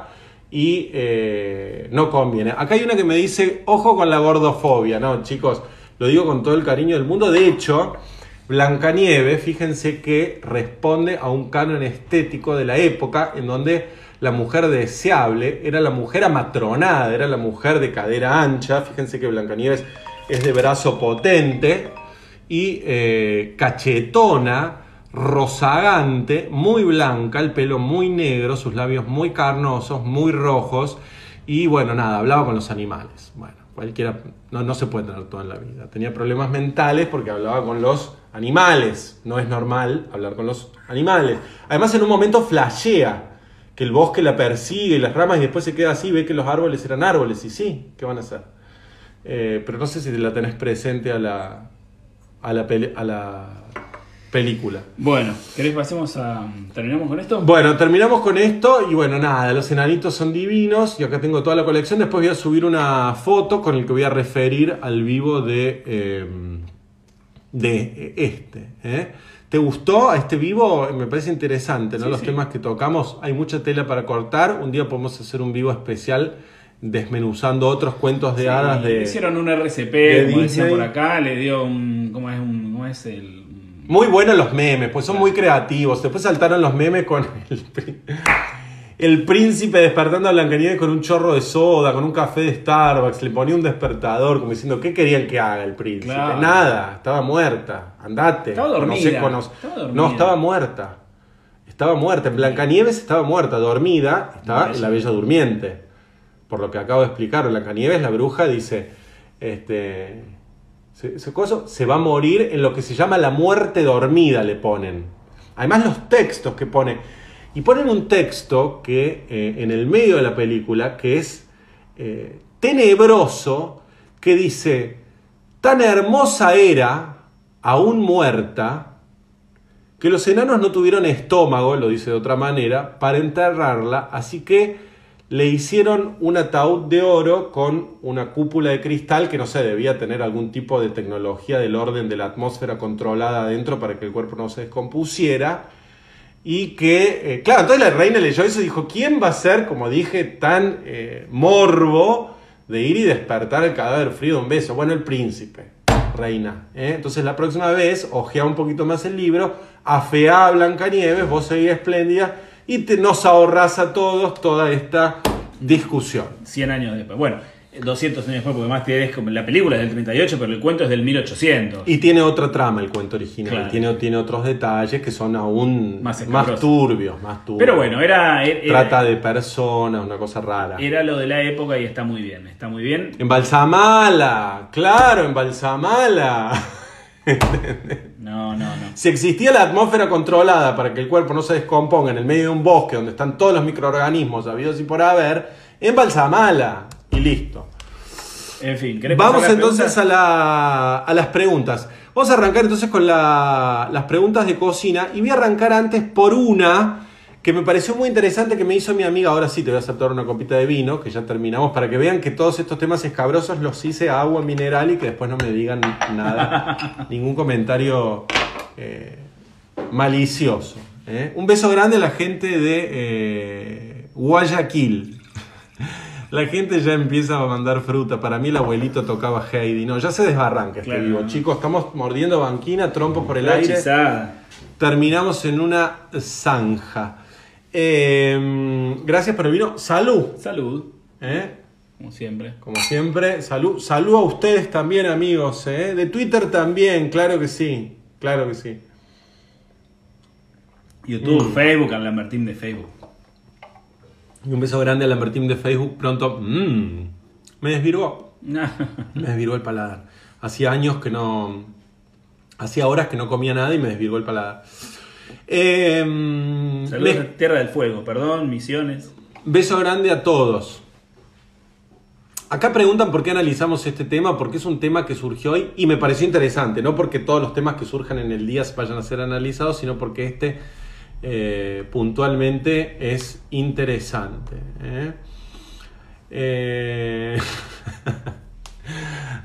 y eh, no conviene. Acá hay una que me dice, ojo con la gordofobia, no chicos, lo digo con todo el cariño del mundo. De hecho, Blancanieves, fíjense que responde a un canon estético de la época en donde la mujer deseable era la mujer amatronada, era la mujer de cadera ancha. Fíjense que Blancanieves es de brazo potente y eh, cachetona, rozagante, muy blanca, el pelo muy negro, sus labios muy carnosos, muy rojos. Y bueno, nada, hablaba con los animales. Bueno, cualquiera, no, no se puede tener todo en la vida. Tenía problemas mentales porque hablaba con los animales. No es normal hablar con los animales. Además, en un momento flashea que el bosque la persigue, las ramas, y después se queda así, ve que los árboles eran árboles. Y sí, ¿qué van a hacer? Eh, pero no sé si la tenés presente a la, a la, a la película. Bueno, ¿querés pasemos a. ¿Terminamos con esto? Bueno, terminamos con esto y bueno, nada, los enanitos son divinos y acá tengo toda la colección. Después voy a subir una foto con el que voy a referir al vivo de, eh, de este. ¿eh? ¿Te gustó a este vivo? Me parece interesante, ¿no? Sí, los sí. temas que tocamos. Hay mucha tela para cortar. Un día podemos hacer un vivo especial desmenuzando otros cuentos de hadas Sí, de... Hicieron un RCP, de como por acá, le dio un. ¿Cómo es, un, cómo es el.? Muy buenos los memes, pues son muy creativos. Después saltaron los memes con el, príncipe despertando a Blancanieves con un chorro de soda, con un café de Starbucks. Le ponía un despertador como diciendo, ¿qué querían que haga el príncipe? Claro. Nada, estaba muerta. Andate. Estaba dormida, Conocé, cono- estaba dormida. No, estaba muerta. Estaba muerta. En Blancanieves estaba muerta, dormida. Estaba en la Bella Durmiente. Por lo que acabo de explicar, Blancanieves, la bruja, dice, este, se, coso, se va a morir en lo que se llama la muerte dormida, le ponen. Además los textos que pone. Y ponen un texto que eh, en el medio de la película, que es eh, tenebroso, que dice, tan hermosa era, aún muerta, que los enanos no tuvieron estómago, lo dice de otra manera, para enterrarla, así que le hicieron un ataúd de oro con una cúpula de cristal que no sé, debía tener algún tipo de tecnología del orden de la atmósfera controlada adentro para que el cuerpo no se descompusiera. Y que, eh, claro, entonces la reina leyó eso y dijo, ¿quién va a ser, como dije, tan eh, morbo de ir y despertar el cadáver frío de un beso? Bueno, el príncipe, reina. ¿eh? Entonces la próxima vez, ojea un poquito más el libro, afea a Blancanieves, vos seguís espléndida y te, nos ahorrás a todos toda esta discusión. 100 años después. Bueno, 200 años después, porque más tienes como la película es del 38, pero el cuento es del 1800. Y tiene otra trama el cuento original, Claro. tiene, tiene otros detalles que son aún Más turbios, más turbios. Pero bueno, era, era, Trata de personas, una cosa rara. era lo de la época y está muy bien. Está muy bien. Embalsamala, claro, embalsamala. <laughs> No, no, no. Si existía la atmósfera controlada para que el cuerpo no se descomponga en el medio de un bosque donde están todos los microorganismos habidos y por haber, embalsamala y listo. En fin, ¿querés Vamos a entonces a, la- a las preguntas. Vamos a arrancar entonces con la- las preguntas de cocina y voy a arrancar antes por una que me pareció muy interesante que me hizo mi amiga. Ahora sí te voy a aceptar una copita de vino, que ya terminamos, para que vean que todos estos temas escabrosos los hice a agua mineral y que después no me digan nada, <laughs> ningún comentario eh, malicioso. ¿eh? Un beso grande a la gente de eh, Guayaquil. La gente ya empieza a mandar fruta. Para mí el abuelito tocaba Heidi. No, ya se desbarranca este Claro. vivo. Chicos, estamos mordiendo banquina, trompos por el aire. Terminamos en una zanja. Eh, gracias por el vino. Salud. Salud, ¿eh? como siempre. Como siempre, salud. Salud a ustedes también, amigos. ¿eh? De Twitter también, claro que sí. Claro que sí. YouTube, Mm. Facebook, Martín de Facebook. Y un beso grande al Lambertín de Facebook. Pronto, mmm, me desvirgó. <laughs> Me desvirgó el paladar. Hacía años que no. Hacía horas que no comía nada y me desvirgó el paladar. Eh, Saludos a Tierra del Fuego, perdón, misiones. Beso grande a todos. Acá preguntan por qué analizamos este tema, porque es un tema que surgió hoy y me pareció interesante, no porque todos los temas que surjan en el día vayan a ser analizados, sino porque este eh, puntualmente es interesante. ¿eh? Eh, <laughs>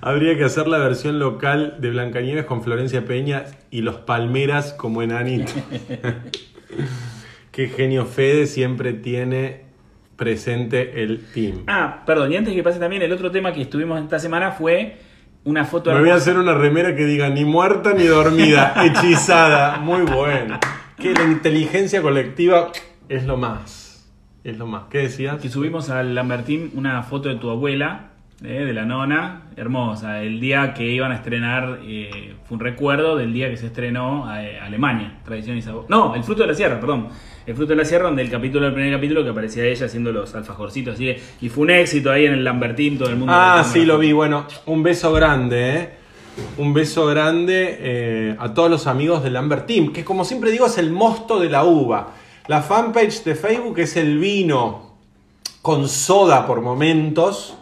Habría que hacer la versión local de Blancanieves con Florencia Peña y los Palmeras como enanito. <laughs> Qué genio Fede siempre tiene presente el team. Ah, perdón, y antes que pase también, el otro tema que estuvimos esta semana fue una foto Me voy a hacer una remera que diga ni muerta ni dormida, <laughs> hechizada. Muy bueno. Que la inteligencia colectiva es lo más. Es lo más. ¿Qué decías? que subimos al Lambertín una foto de tu abuela, eh, de la nona, hermosa. El día que iban a estrenar, eh, fue un recuerdo del día que se estrenó eh, Alemania, Tradición y Sabor. No, El Fruto de la Sierra, perdón. El Fruto de la Sierra, donde el capítulo, el primer capítulo, que aparecía ella haciendo los alfajorcitos. Así que- y fue un éxito ahí en el Lambertín, todo el mundo. Ah, sí, lo vi. Bueno, un beso grande, ¿eh? Un beso grande eh, a todos los amigos del Amber Team, que como siempre digo es el mosto de la uva. La fanpage de Facebook es el vino con soda por momentos.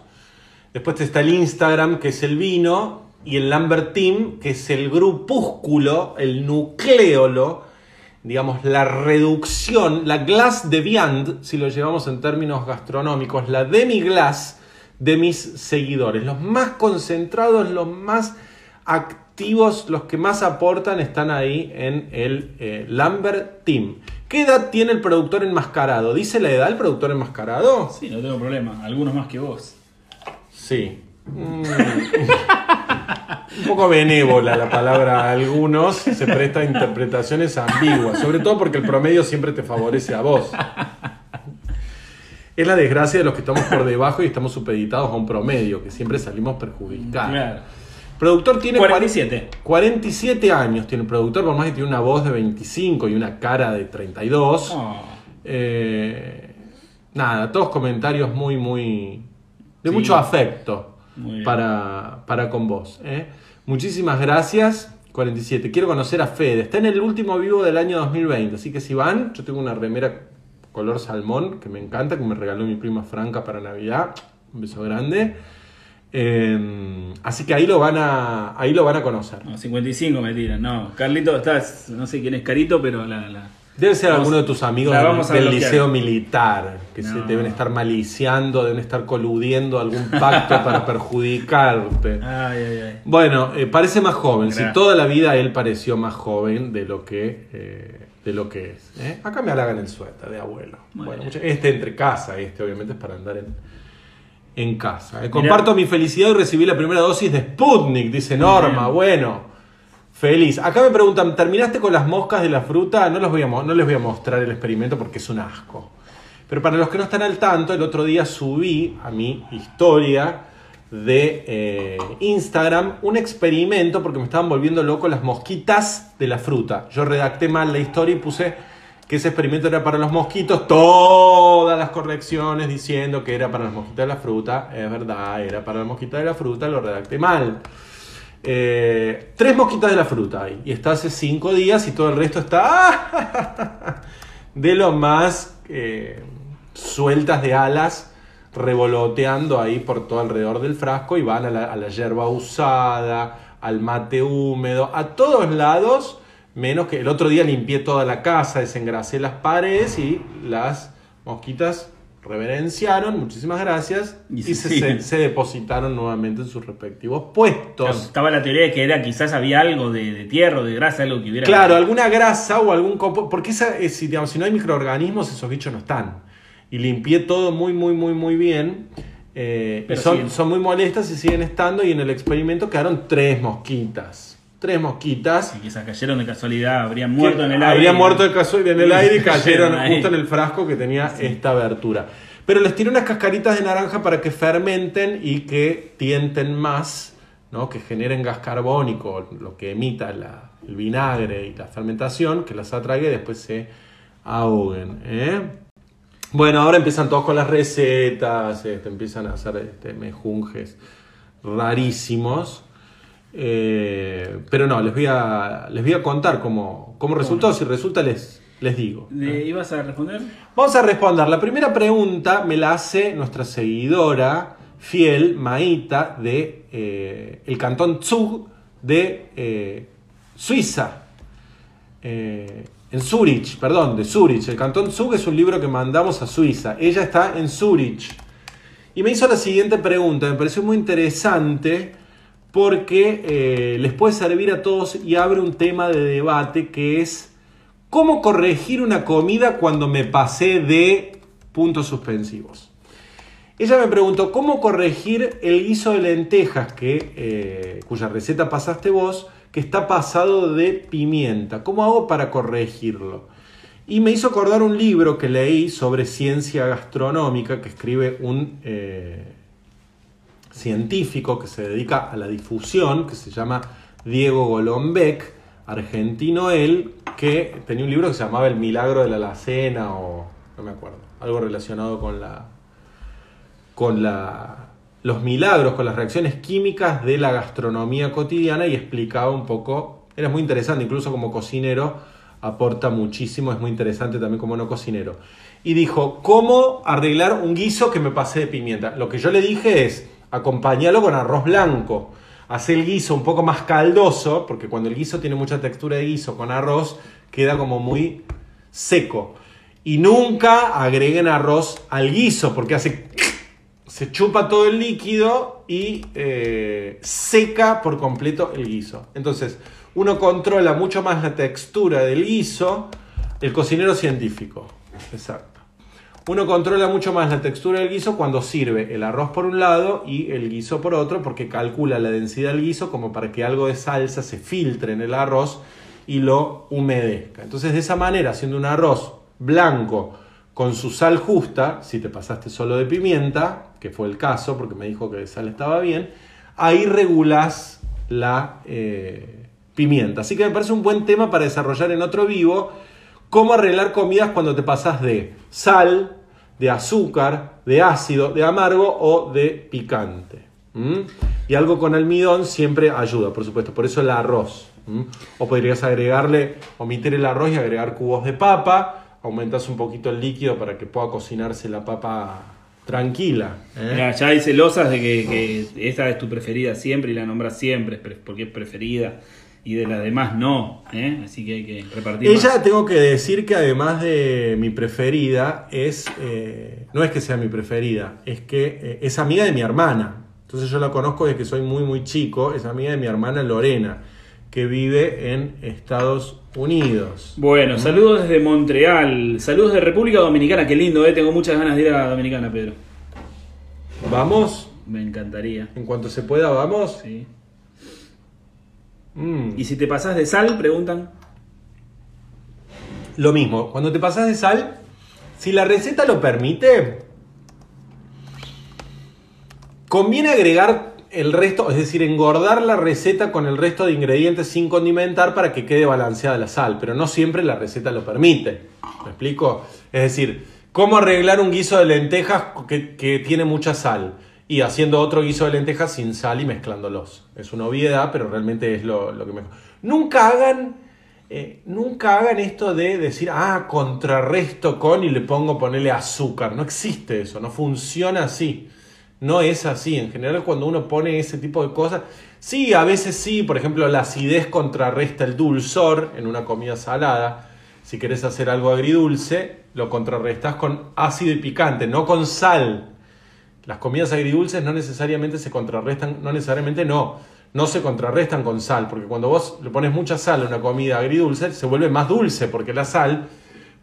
Después está el Instagram, que es el vino. Y el Lambert Team, que es el grupúsculo, el nucleolo, digamos, la reducción, la glass de viand, si lo llevamos en términos gastronómicos, la demi-glass de mis seguidores. Los más concentrados, los más activos, los que más aportan están ahí en el eh, Lambert Team. ¿Qué edad tiene el productor enmascarado? ¿Dice la edad el productor enmascarado? Sí, no tengo problema. Algunos más que vos. Sí. Mm. <laughs> Un poco benévola la palabra algunos, se presta a interpretaciones ambiguas, sobre todo porque el promedio siempre te favorece a vos. Es la desgracia de los que estamos por debajo y estamos supeditados a un promedio, que siempre salimos perjudicados. Claro. Productor tiene 47. 47 años, tiene el productor, por más que tiene una voz de 25 y una cara de 32. Oh, Eh, nada, todos comentarios muy, muy. De Sí. mucho afecto para, para con vos. ¿eh? Muchísimas gracias. 47. Quiero conocer a Fede. Está en el último vivo del año 2020. Así que si van, yo tengo una remera color salmón que me encanta, que me regaló mi prima Franca para Navidad. Un beso grande. Eh, así que ahí lo van a, ahí lo van a conocer. no, 55 me tiran. No, Carlito, estás, no sé quién es Carito, pero la... la- Debe ser Vamos- alguno de tus amigos del, liceo militar, que se deben estar maliciando, deben estar coludiendo algún pacto <laughs> para perjudicarte. Ay, ay, ay. Bueno, eh, parece más joven. Si toda la vida él pareció más joven de lo que, eh, de lo que es. ¿eh? Acá me halagan el suéter de abuelo. Bueno, este entre casa, este obviamente es para andar en, en casa. Comparto mi felicidad y recibí la primera dosis de Sputnik, dice Norma. bien. Bueno, feliz. Acá me preguntan, ¿terminaste con las moscas de la fruta? No, los voy a, les voy a mostrar el experimento porque es un asco. Pero para los que no están al tanto, el otro día subí a mi historia de eh, Instagram un experimento porque me estaban volviendo loco las mosquitas de la fruta. Yo redacté mal la historia y puse que ese experimento era para los mosquitos, todas las correcciones diciendo que era para las mosquitas de la fruta, es verdad, era para las mosquitas de la fruta, lo redacté mal. Eh, tres mosquitas de la fruta hay, y está hace cinco días y todo el resto está <laughs> de lo más eh, sueltas de alas revoloteando ahí por todo alrededor del frasco y van a la, a la hierba usada, al mate húmedo, a todos lados, menos que el otro día limpié toda la casa, desengrasé las paredes y las mosquitas reverenciaron, muchísimas gracias, Y se, sí. se- se depositaron nuevamente en sus respectivos puestos. Claro, estaba la teoría de que era quizás había algo de, de tierra o de grasa, algo que hubiera. Claro, alguna grasa o algún compo porque esa, es, si, digamos, si no hay microorganismos, esos bichos no están. Y limpié todo muy, muy, muy, muy bien. eh, Pero son, siguen. son muy molestas y siguen estando. Y en el experimento quedaron tres mosquitas. Tres mosquitas. Si quizás cayeron de casualidad, habrían muerto en el aire. Habrían muerto de casualidad en el aire y cayeron justo en el frasco que tenía esta abertura. Pero les tiré unas cascaritas de naranja para que fermenten y que tienten más, ¿no? que generen gas carbónico, lo que emita la- el vinagre y la fermentación, que las atraiga y después se ahoguen. ¿eh? Bueno, ahora empiezan todos con las recetas, este, empiezan a hacer este, mejunjes rarísimos. Eh, pero no, les voy a, les voy a contar cómo, cómo resultó. Si resulta, les, les digo. ¿Le ibas a responder? Vamos a responder. La primera pregunta me la hace nuestra seguidora fiel, Maíta, de eh, el cantón Zug de eh, Suiza. En Zurich, perdón, de Zurich. El cantón Zug es un libro que mandamos a Suiza. Ella está en Zurich. Y me hizo la siguiente pregunta, me pareció muy interesante porque les puede servir a todos y abre un tema de debate que es ¿Cómo corregir una comida cuando me pasé de puntos suspensivos? Ella me preguntó, ¿cómo corregir el guiso de lentejas que, eh, cuya receta pasaste vos, que está pasado de pimienta? ¿Cómo hago para corregirlo? Y me hizo acordar un libro que leí sobre ciencia gastronómica que escribe un eh, científico que se dedica a la difusión, que se llama Diego Golombek, argentino él, que tenía un libro que se llamaba El milagro de la alacena o no me acuerdo, algo relacionado con la con la los milagros, con las reacciones químicas de la gastronomía cotidiana y explicaba un poco, era muy interesante, incluso como cocinero aporta muchísimo, es muy interesante también como no cocinero. Y dijo, ¿cómo arreglar un guiso que me pasé de pimienta? Lo que yo le dije es, acompañalo con arroz blanco hace el guiso un poco más caldoso, porque cuando el guiso tiene mucha textura de guiso con arroz, queda como muy seco. Y nunca agreguen arroz al guiso, porque hace... <clears throat> Se chupa todo el líquido y eh, seca por completo el guiso. Entonces, uno controla mucho más la textura del guiso, el cocinero científico. Exacto. Uno controla mucho más la textura del guiso cuando sirve el arroz por un lado y el guiso por otro, porque calcula la densidad del guiso como para que algo de salsa se filtre en el arroz y lo humedezca. Entonces, de esa manera, haciendo un arroz blanco con su sal justa, si te pasaste solo de pimienta, que fue el caso, porque me dijo que de sal estaba bien, ahí regulás la eh, pimienta. Así que me parece un buen tema para desarrollar en otro vivo cómo arreglar comidas cuando te pasas de sal, de azúcar, de ácido, de amargo o de picante. Y algo con almidón siempre ayuda, por supuesto, por eso el arroz. O podrías agregarle, omitir el arroz y agregar cubos de papa, aumentas un poquito el líquido para que pueda cocinarse la papa tranquila. ¿eh? ya hay celosas de que, que, esta es tu preferida siempre y la nombras siempre porque es preferida y de las demás no, ¿eh? así que hay que repartir. Ella tengo que decir que además de mi preferida, es eh, no es que sea mi preferida, es que eh, es amiga de mi hermana. Entonces yo la conozco desde que soy muy muy chico, es amiga de mi hermana Lorena, que vive en Estados Unidos. Bueno, ¿Mm? saludos desde Montreal, saludos de República Dominicana, qué lindo, ¿eh? tengo muchas ganas de ir a Dominicana, Pedro. ¿Vamos? Me encantaría. En cuanto se pueda, vamos. Sí. Mm. Y si te pasas de sal, preguntan. Lo mismo, cuando te pasas de sal, si la receta lo permite, conviene agregar el resto, es decir, engordar la receta con el resto de ingredientes sin condimentar para que quede balanceada la sal, pero no siempre la receta lo permite. ¿Me explico? Es decir, ¿cómo arreglar un guiso de lentejas que, que tiene mucha sal? Y haciendo otro guiso de lentejas sin sal y mezclándolos. Es una obviedad, pero realmente es lo, que mejor. Nunca hagan, eh, nunca hagan esto de decir, ah, contrarresto con y le pongo ponerle azúcar. No existe eso, no funciona así. No es así. En general, cuando uno pone ese tipo de cosas, sí, a veces sí, por ejemplo, la acidez contrarresta el dulzor en una comida salada. Si querés hacer algo agridulce, lo contrarrestas con ácido y picante, no con sal. Las comidas agridulces no necesariamente se contrarrestan, no necesariamente no, no se contrarrestan con sal, porque cuando vos le pones mucha sal a una comida agridulce, se vuelve más dulce, porque la sal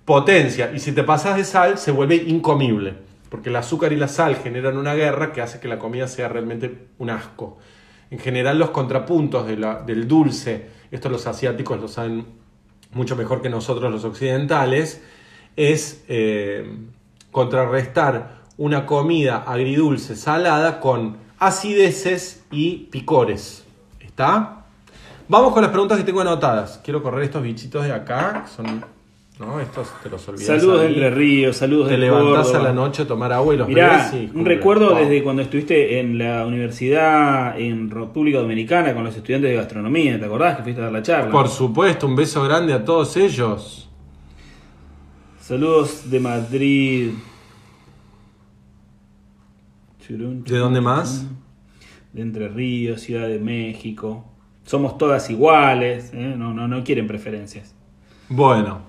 potencia, y si te pasas de sal, se vuelve incomible, porque el azúcar y la sal generan una guerra que hace que la comida sea realmente un asco. En general, los contrapuntos del dulce, esto los asiáticos lo saben mucho mejor que nosotros los occidentales, es eh, contrarrestar una comida agridulce salada con acideces y picores. ¿Está? Vamos con las preguntas que tengo anotadas. Quiero correr estos bichitos de acá, son ¿no? Estos te los olvidas. Saludos de ahí. Entre Ríos, saludos Te levantás Córdoba. a la noche a tomar agua y los Mirá, y un recuerdo wow. desde cuando estuviste en la universidad en República Dominicana con los estudiantes de gastronomía, ¿te acordás que fuiste a dar la charla? Por supuesto, un beso grande a todos ellos. Saludos de Madrid. ¿De dónde más? De Entre Ríos, Ciudad de México. Somos todas iguales, ¿eh? no, no, no quieren preferencias. Bueno.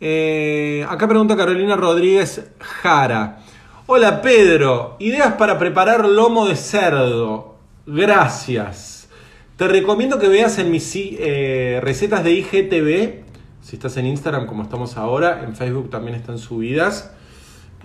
Eh, acá pregunta Carolina Rodríguez Jara. Hola Pedro, ideas para preparar lomo de cerdo. Gracias. Te recomiendo que veas en mis eh, recetas de IGTV. Si estás en Instagram como estamos ahora, en Facebook también están subidas.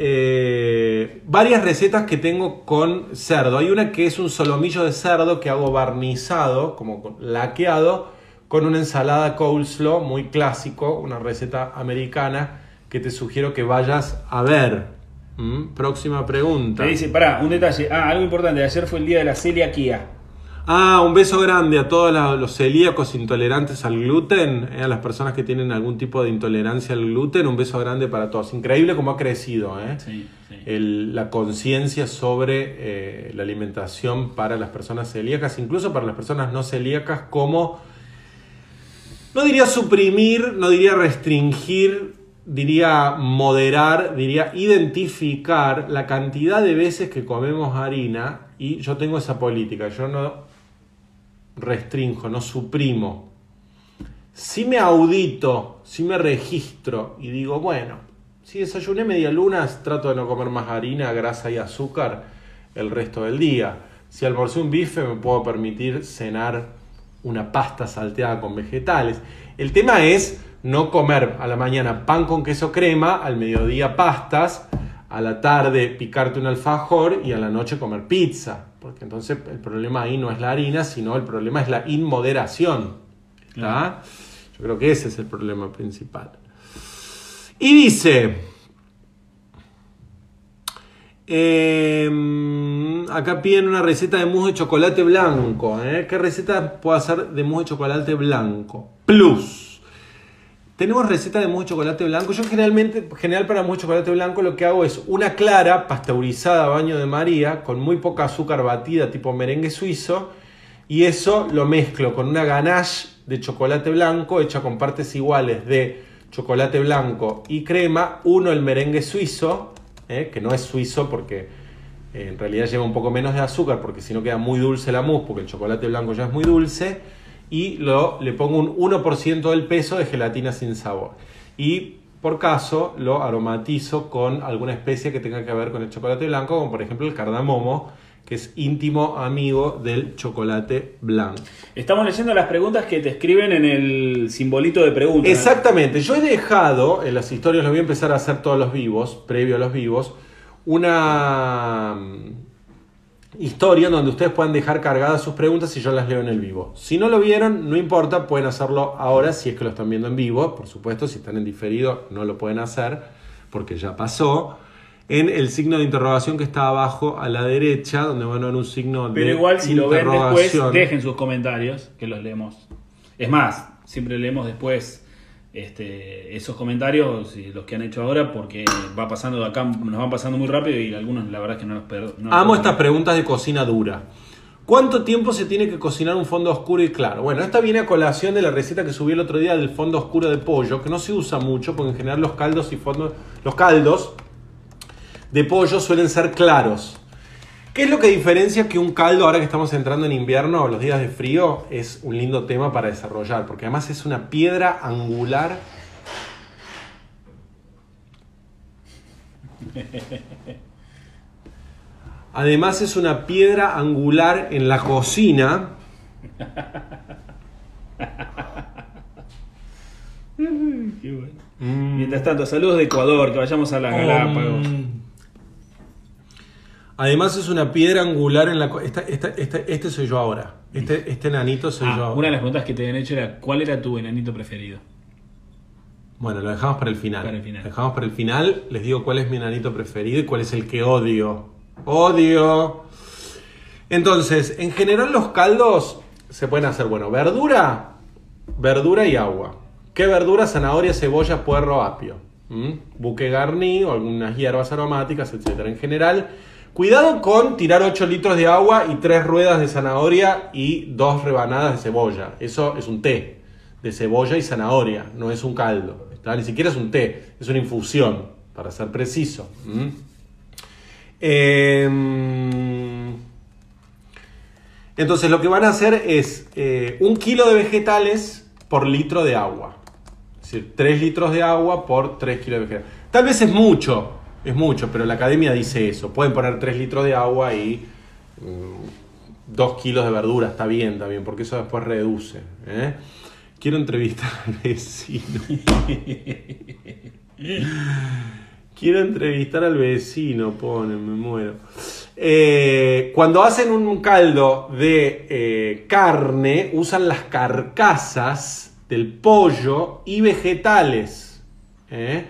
Eh, varias recetas que tengo con cerdo. Hay una que es un solomillo de cerdo que hago barnizado, como laqueado, con una ensalada coleslaw muy clásico, una receta americana que te sugiero que vayas a ver. ¿Mm? Próxima pregunta. Te dice, pará, un detalle. Ah, algo importante. Ayer fue el día de la celiaquía. Ah, un beso grande a todos los celíacos intolerantes al gluten, eh, a las personas que tienen algún tipo de intolerancia al gluten, un beso grande para todos. Increíble cómo ha crecido, ¿eh? Sí, sí. el- la conciencia sobre eh, la alimentación para las personas celíacas, incluso para las personas no celíacas, como, no diría suprimir, no diría restringir, diría moderar, diría identificar la cantidad de veces que comemos harina y yo tengo esa política, yo no restringo, no suprimo. Si me audito, si me registro y digo, bueno, si desayuné media lunas, trato de no comer más harina, grasa y azúcar el resto del día. Si almorcé un bife, me puedo permitir cenar una pasta salteada con vegetales. El tema es no comer a la mañana pan con queso crema, al mediodía pastas, a la tarde picarte un alfajor y a la noche comer pizza. Porque entonces el problema ahí no es la harina, sino el problema es la inmoderación. ¿Está? Yo creo que ese es el problema principal. Y dice, eh, acá piden una receta de mousse de chocolate blanco. ¿eh? ¿Qué receta puedo hacer de mousse de chocolate blanco? Plus. Tenemos receta de mousse de chocolate blanco. Yo generalmente, general para mousse de chocolate blanco lo que hago es una clara pasteurizada baño de María con muy poca azúcar batida tipo merengue suizo y eso lo mezclo con una ganache de chocolate blanco hecha con partes iguales de chocolate blanco y crema, uno el merengue suizo, ¿eh? que no es suizo porque eh, en realidad lleva un poco menos de azúcar porque si no queda muy dulce la mousse porque el chocolate blanco ya es muy dulce y lo, le pongo un 1% del peso de gelatina sin sabor. Y por caso lo aromatizo con alguna especia que tenga que ver con el chocolate blanco, como por ejemplo el cardamomo, que es íntimo amigo del chocolate blanco. Estamos leyendo las preguntas que te escriben en el simbolito de preguntas. Exactamente, yo he dejado, en las historias lo voy a empezar a hacer todos los vivos, previo a los vivos, una historia donde ustedes puedan dejar cargadas sus preguntas y yo las leo en el vivo. Si no lo vieron, no importa, pueden hacerlo ahora si es que lo están viendo en vivo. Por supuesto, si están en diferido, no lo pueden hacer porque ya pasó. En el signo de interrogación que está abajo a la derecha, donde van a ver un signo de Pero igual si lo ven después, dejen sus comentarios, que los leemos. Es más, siempre leemos después este, esos comentarios, y los que han hecho ahora, porque va pasando de acá, nos van pasando muy rápido y algunos la verdad es que no los per- no los Amo estas preguntas de cocina dura. ¿Cuánto tiempo se tiene que cocinar un fondo oscuro y claro? Bueno, esta viene a colación de la receta que subí el otro día del fondo oscuro de pollo, que no se usa mucho porque en general los caldos y fondos, los caldos de pollo suelen ser claros. ¿Qué es lo que diferencia que un caldo, ahora que estamos entrando en invierno, los días de frío, es un lindo tema para desarrollar? Porque además es una piedra angular. Además es una piedra angular en la cocina. Qué bueno. Mientras tanto, saludos de Ecuador, que vayamos a las Galápagos. Además es una piedra angular en la... Esta, esta- esta- este soy yo ahora. Este, este nanito soy yo Ah, ahora. una de las preguntas que te habían hecho era ¿cuál era tu enanito preferido? Bueno, lo dejamos para el final. Para el final. Lo dejamos para el final. Les digo cuál es mi nanito preferido y cuál es el que odio. Odio. Entonces, en general los caldos se pueden hacer, bueno, verdura, verdura y agua. ¿Qué verduras? Zanahoria, cebolla, puerro, apio. ¿Mm? Buque garni o algunas hierbas aromáticas, etc. En general, cuidado con tirar 8 litros de agua y 3 ruedas de zanahoria y 2 rebanadas de cebolla. Eso es un té de cebolla y zanahoria, no es un caldo. Ni siquiera es un té, es una infusión, para ser preciso. Em, entonces lo que van a hacer es eh, un kilo de vegetales por litro de agua. Es decir, 3 litros de agua por 3 kilos de vegetales. Tal vez es mucho, es mucho, pero la academia dice eso. Pueden poner 3 litros de agua y 2 mm, kilos de verdura, está bien, también, porque eso después reduce. ¿eh? Quiero entrevistar al vecino. <laughs> Quiero entrevistar al vecino, pone, me muero. Eh, cuando hacen un caldo de eh, carne, usan las carcasas del pollo y vegetales. ¿eh?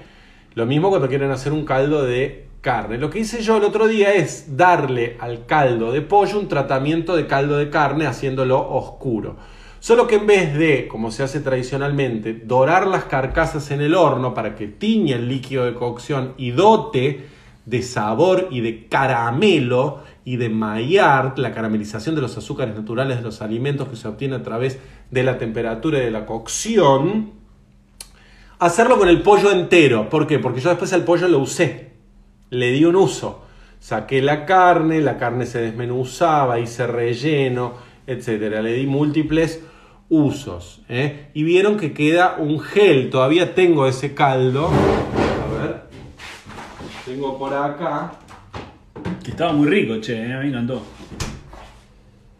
Lo mismo cuando quieren hacer un caldo de carne. Lo que hice yo el otro día es darle al caldo de pollo un tratamiento de caldo de carne haciéndolo oscuro. Solo que en vez de, como se hace tradicionalmente, dorar las carcasas en el horno para que tiña el líquido de cocción y dote de sabor y de caramelo y de Maillard, la caramelización de los azúcares naturales de los alimentos que se obtiene a través de la temperatura y de la cocción, hacerlo con el pollo entero. ¿Por qué? Porque yo después el pollo lo usé, le di un uso. Saqué la carne, la carne se desmenuzaba, hice relleno, etc. Le di múltiples usos. ¿eh? Y vieron que queda un gel. Todavía tengo ese caldo. A ver. Tengo por acá. Que estaba muy rico, che, ¿eh? a mí me encantó.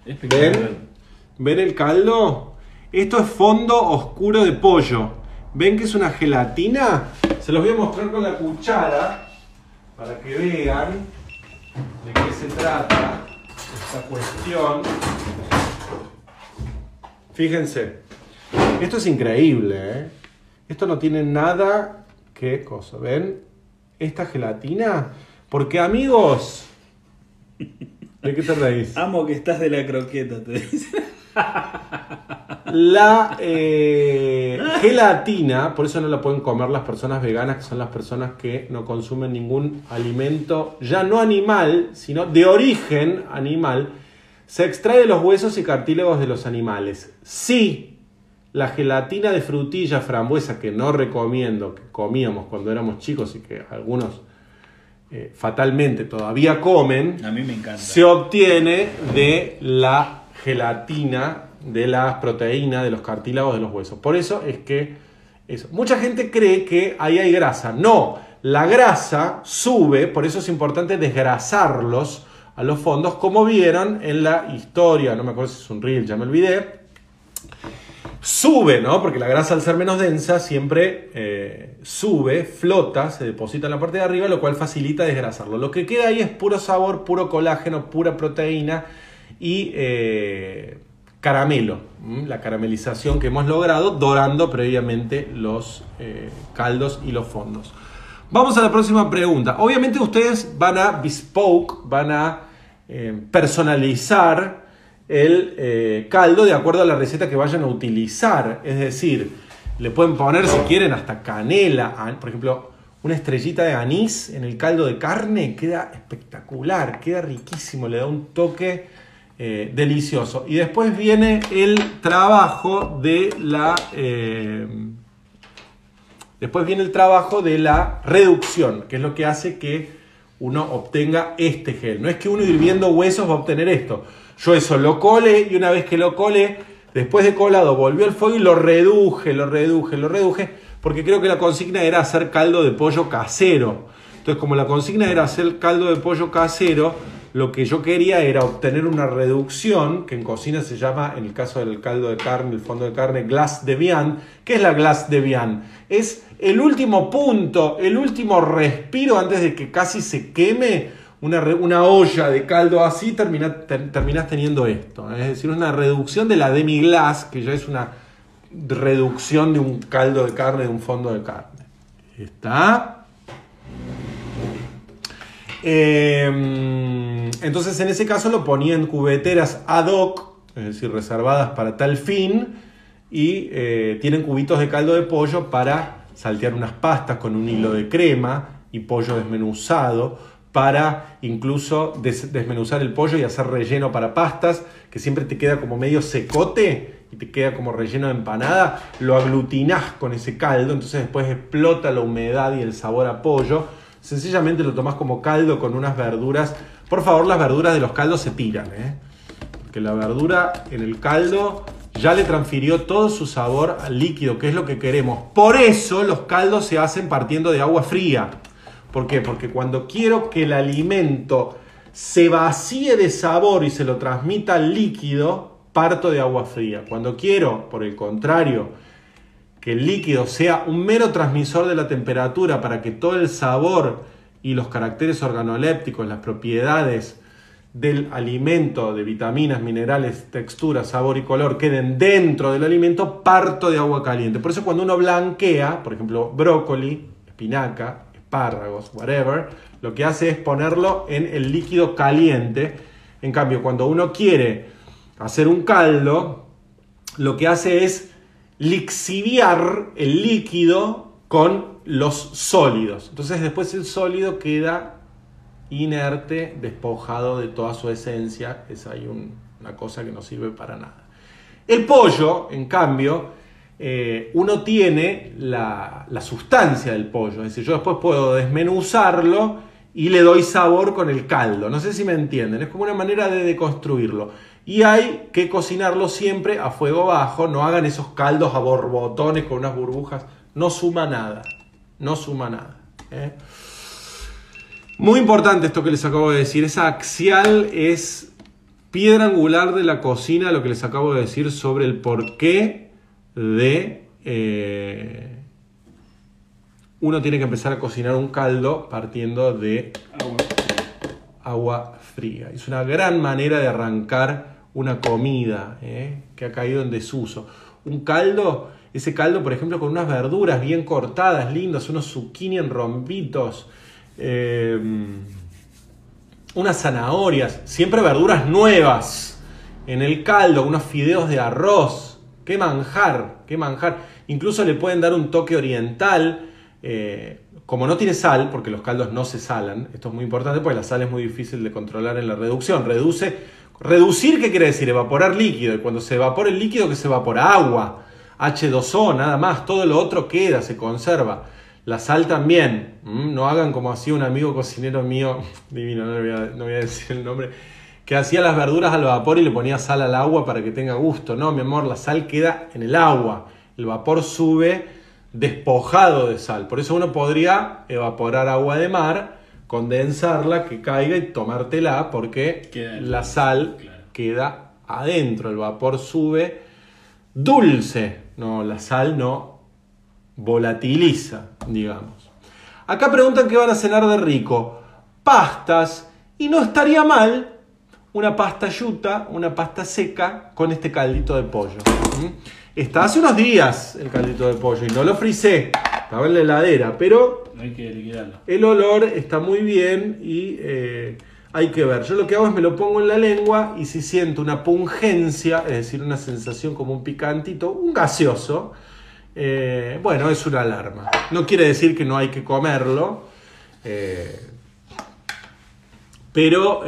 ¿Ven? ¿Ven el caldo? Esto es fondo oscuro de pollo. ¿Ven que es una gelatina? Se los voy a mostrar con la cuchara para que vean de qué se trata esta cuestión. Fíjense, esto es increíble, ¿eh? Esto no tiene nada que cosa, ¿ven? Esta gelatina, porque amigos, ¿de qué te reís? Amo que estás de la croqueta, te dice. La eh, gelatina, por eso no la pueden comer las personas veganas, que son las personas que no consumen ningún alimento, ya no animal, sino de origen animal, se extrae de los huesos y cartílagos de los animales. Sí, la gelatina de frutilla frambuesa, que no recomiendo, que comíamos cuando éramos chicos y que algunos eh, fatalmente todavía comen, A mí me encanta. se obtiene de la gelatina de las proteínas de los cartílagos de los huesos. Por eso es que eso. Mucha gente cree que ahí hay grasa. No, la grasa sube, por eso es importante desgrasarlos a los fondos, como vieron en la historia, no me acuerdo si es un reel, ya me olvidé. Sube, ¿no? Porque la grasa al ser menos densa siempre eh, sube, flota, se deposita en la parte de arriba, lo cual facilita desgrasarlo. Lo que queda ahí es puro sabor, puro colágeno, pura proteína y eh, caramelo. La caramelización que hemos logrado dorando previamente los eh, caldos y los fondos. Vamos a la próxima pregunta. Obviamente ustedes van a bespoke, van a eh, personalizar el caldo de acuerdo a la receta que vayan a utilizar. Es decir, le pueden poner si quieren hasta canela, an- por ejemplo, una estrellita de anís en el caldo de carne, queda espectacular, queda riquísimo, le da un toque eh, delicioso. Y después viene el trabajo de la... eh, Después viene el trabajo de la reducción, que es lo que hace que uno obtenga este gel. No es que uno hirviendo huesos va a obtener esto. Yo eso lo colé y una vez que lo colé, después de colado volvió al fuego y lo reduje, lo reduje, lo reduje, porque creo que la consigna era hacer caldo de pollo casero. Entonces, como la consigna era hacer caldo de pollo casero, lo que yo quería era obtener una reducción, que en cocina se llama, en el caso del caldo de carne, el fondo de carne, glace de viande. ¿Qué es la glace de viande? Es el último punto, el último respiro antes de que casi se queme una, una olla de caldo así, termina, ter- terminás teniendo esto. Es decir, una reducción de la demi-glace, que ya es una reducción de un caldo de carne, de un fondo de carne. ¿Está? Eh, entonces, en ese caso lo ponía en cubeteras ad hoc, es decir, reservadas para tal fin, y eh, tienen cubitos de caldo de pollo para saltear unas pastas con un hilo de crema y pollo desmenuzado para incluso des- desmenuzar el pollo y hacer relleno para pastas, que siempre te queda como medio secote y te queda como relleno de empanada, lo aglutinás con ese caldo, entonces después explota la humedad y el sabor a pollo. Sencillamente lo tomás como caldo con unas verduras. Por favor, las verduras de los caldos se tiran, ¿eh? Porque la verdura en el caldo ya le transfirió todo su sabor al líquido, que es lo que queremos. Por eso los caldos se hacen partiendo de agua fría. ¿Por qué? Porque cuando quiero que el alimento se vacíe de sabor y se lo transmita al líquido, parto de agua fría. Cuando quiero, por el contrario, el líquido sea un mero transmisor de la temperatura para que todo el sabor y los caracteres organolépticos, las propiedades del alimento, de vitaminas, minerales, textura, sabor y color queden dentro del alimento, parto de agua caliente. Por eso cuando uno blanquea, por ejemplo, brócoli, espinaca, espárragos, whatever, lo que hace es ponerlo en el líquido caliente. En cambio, cuando uno quiere hacer un caldo, lo que hace es lixiviar el líquido con los sólidos. Entonces después el sólido queda inerte, despojado de toda su esencia. Es ahí un- una cosa que no sirve para nada. El pollo, en cambio, eh, uno tiene la, la sustancia del pollo. Es decir, yo después puedo desmenuzarlo y le doy sabor con el caldo. No sé si me entienden. Es como una manera de deconstruirlo. Y hay que cocinarlo siempre a fuego bajo. No hagan esos caldos a borbotones con unas burbujas. No suma nada. No suma nada. ¿eh? Muy importante esto que les acabo de decir. Esa axial es piedra angular de la cocina, lo que les acabo de decir sobre el porqué de... eh, uno tiene que empezar a cocinar un caldo partiendo de Agua. agua fría. Es una gran manera de arrancar una comida ¿eh? que ha caído en desuso. Un caldo, ese caldo, por ejemplo, con unas verduras bien cortadas, lindas, unos zucchini en rombitos, eh, unas zanahorias, siempre verduras nuevas en el caldo, unos fideos de arroz. ¡Qué manjar! ¡Qué manjar! Incluso le pueden dar un toque oriental. eh, como no tiene sal, porque los caldos no se salan, esto es muy importante porque la sal es muy difícil de controlar en la reducción. Reduce, reducir, ¿qué quiere decir? Evaporar líquido. Y cuando se evapora el líquido, que se evapora agua, H2O, nada más. Todo lo otro queda, se conserva. La sal también. ¿m? No hagan como hacía un amigo cocinero mío, <laughs> divino, no, voy a, no voy a decir el nombre, que hacía las verduras al vapor y le ponía sal al agua para que tenga gusto. No, mi amor, la sal queda en el agua. El vapor sube despojado de sal. Por eso uno podría evaporar agua de mar, condensarla, que caiga y tomártela, porque la sal claro. queda adentro. El vapor sube dulce. No, la sal no volatiliza, digamos. Acá preguntan qué van a cenar de rico. Pastas. Y no estaría mal una pasta yuta, una pasta seca con este caldito de pollo. ¿Mm? Está hace unos días el caldito de pollo y no lo frisé. Estaba en la heladera, pero No hay que liquidarlo. el olor está muy bien y eh, hay que ver. Yo lo que hago es me lo pongo en la lengua y si siento una pungencia, es decir, una sensación como un picantito, un gaseoso, eh, bueno, es una alarma. No quiere decir que no hay que comerlo, eh, pero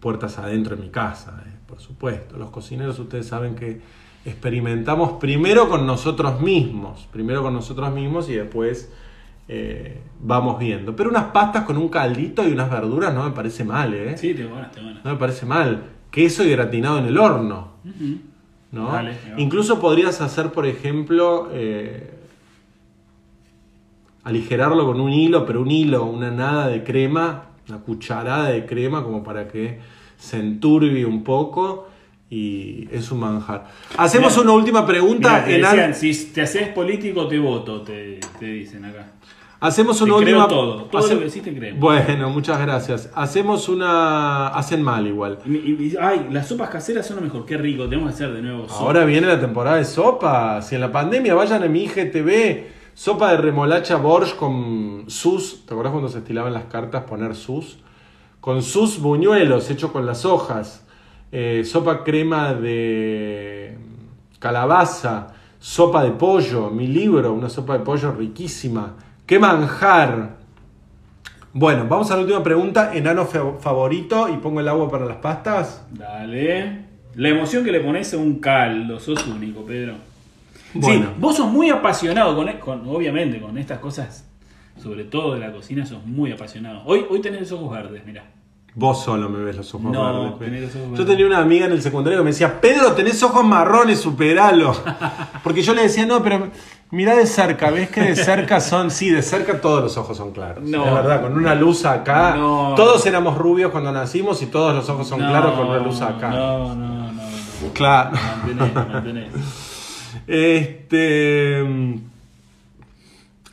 puertas adentro en mi casa, por supuesto. Los cocineros, ustedes saben que experimentamos primero con nosotros mismos, primero con nosotros mismos y después eh, vamos viendo. Pero unas pastas con un caldito y unas verduras no me parece mal, ¿eh? Sí, te buenas, te buenas. No me parece mal. Queso y gratinado en el horno. ¿no? Vale. Incluso podrías hacer, por ejemplo, eh, aligerarlo con un hilo, pero un hilo, una nada de crema, una cucharada de crema como para que se enturbie un poco y es un manjar. Hacemos Mirá. una última pregunta. Mirá, te en an- decían, si te haces político, te voto, te, te dicen acá. Hacemos Te una creo última. todo, todo hace- lo que decís te creo. Bueno, muchas gracias. Hacemos una. Hacen mal igual. Y, y- y- ay, las sopas caseras son lo mejor, qué rico, tenemos que hacer de nuevo sopa. Ahora viene la temporada de sopa. Si en la pandemia vayan a mi IGTV, sopa de remolacha borsch con sus. ¿Te acuerdas cuando se estilaban las cartas poner sus? Con sus buñuelos, hecho con las hojas. Eh, sopa crema de calabaza, sopa de pollo, mi libro, una sopa de pollo riquísima. ¿Qué manjar? Bueno, vamos a la última pregunta. ¿Enano fa- favorito? Y pongo el agua para las pastas. Dale. La emoción que le pones a un caldo, sos único, Pedro. Bueno. Sí, vos sos muy apasionado con, con- obviamente, con estas cosas, sobre todo de la cocina, sos muy apasionado. Hoy, hoy tenés los ojos verdes, mira. Vos solo me ves los ojos No, verdes. tenés los ojos Yo tenía una amiga en el secundario que me decía, Pedro, tenés ojos marrones, superalo. <laughs> Porque yo le decía, no, pero mirá de cerca, ¿ves que de cerca son? Sí, de cerca todos los ojos son claros. No. Es verdad, con una luz acá. No. Todos éramos rubios cuando nacimos y todos los ojos son claros con una luz acá. No, no, no, no. Claro. Mantenés, mantenés. Este.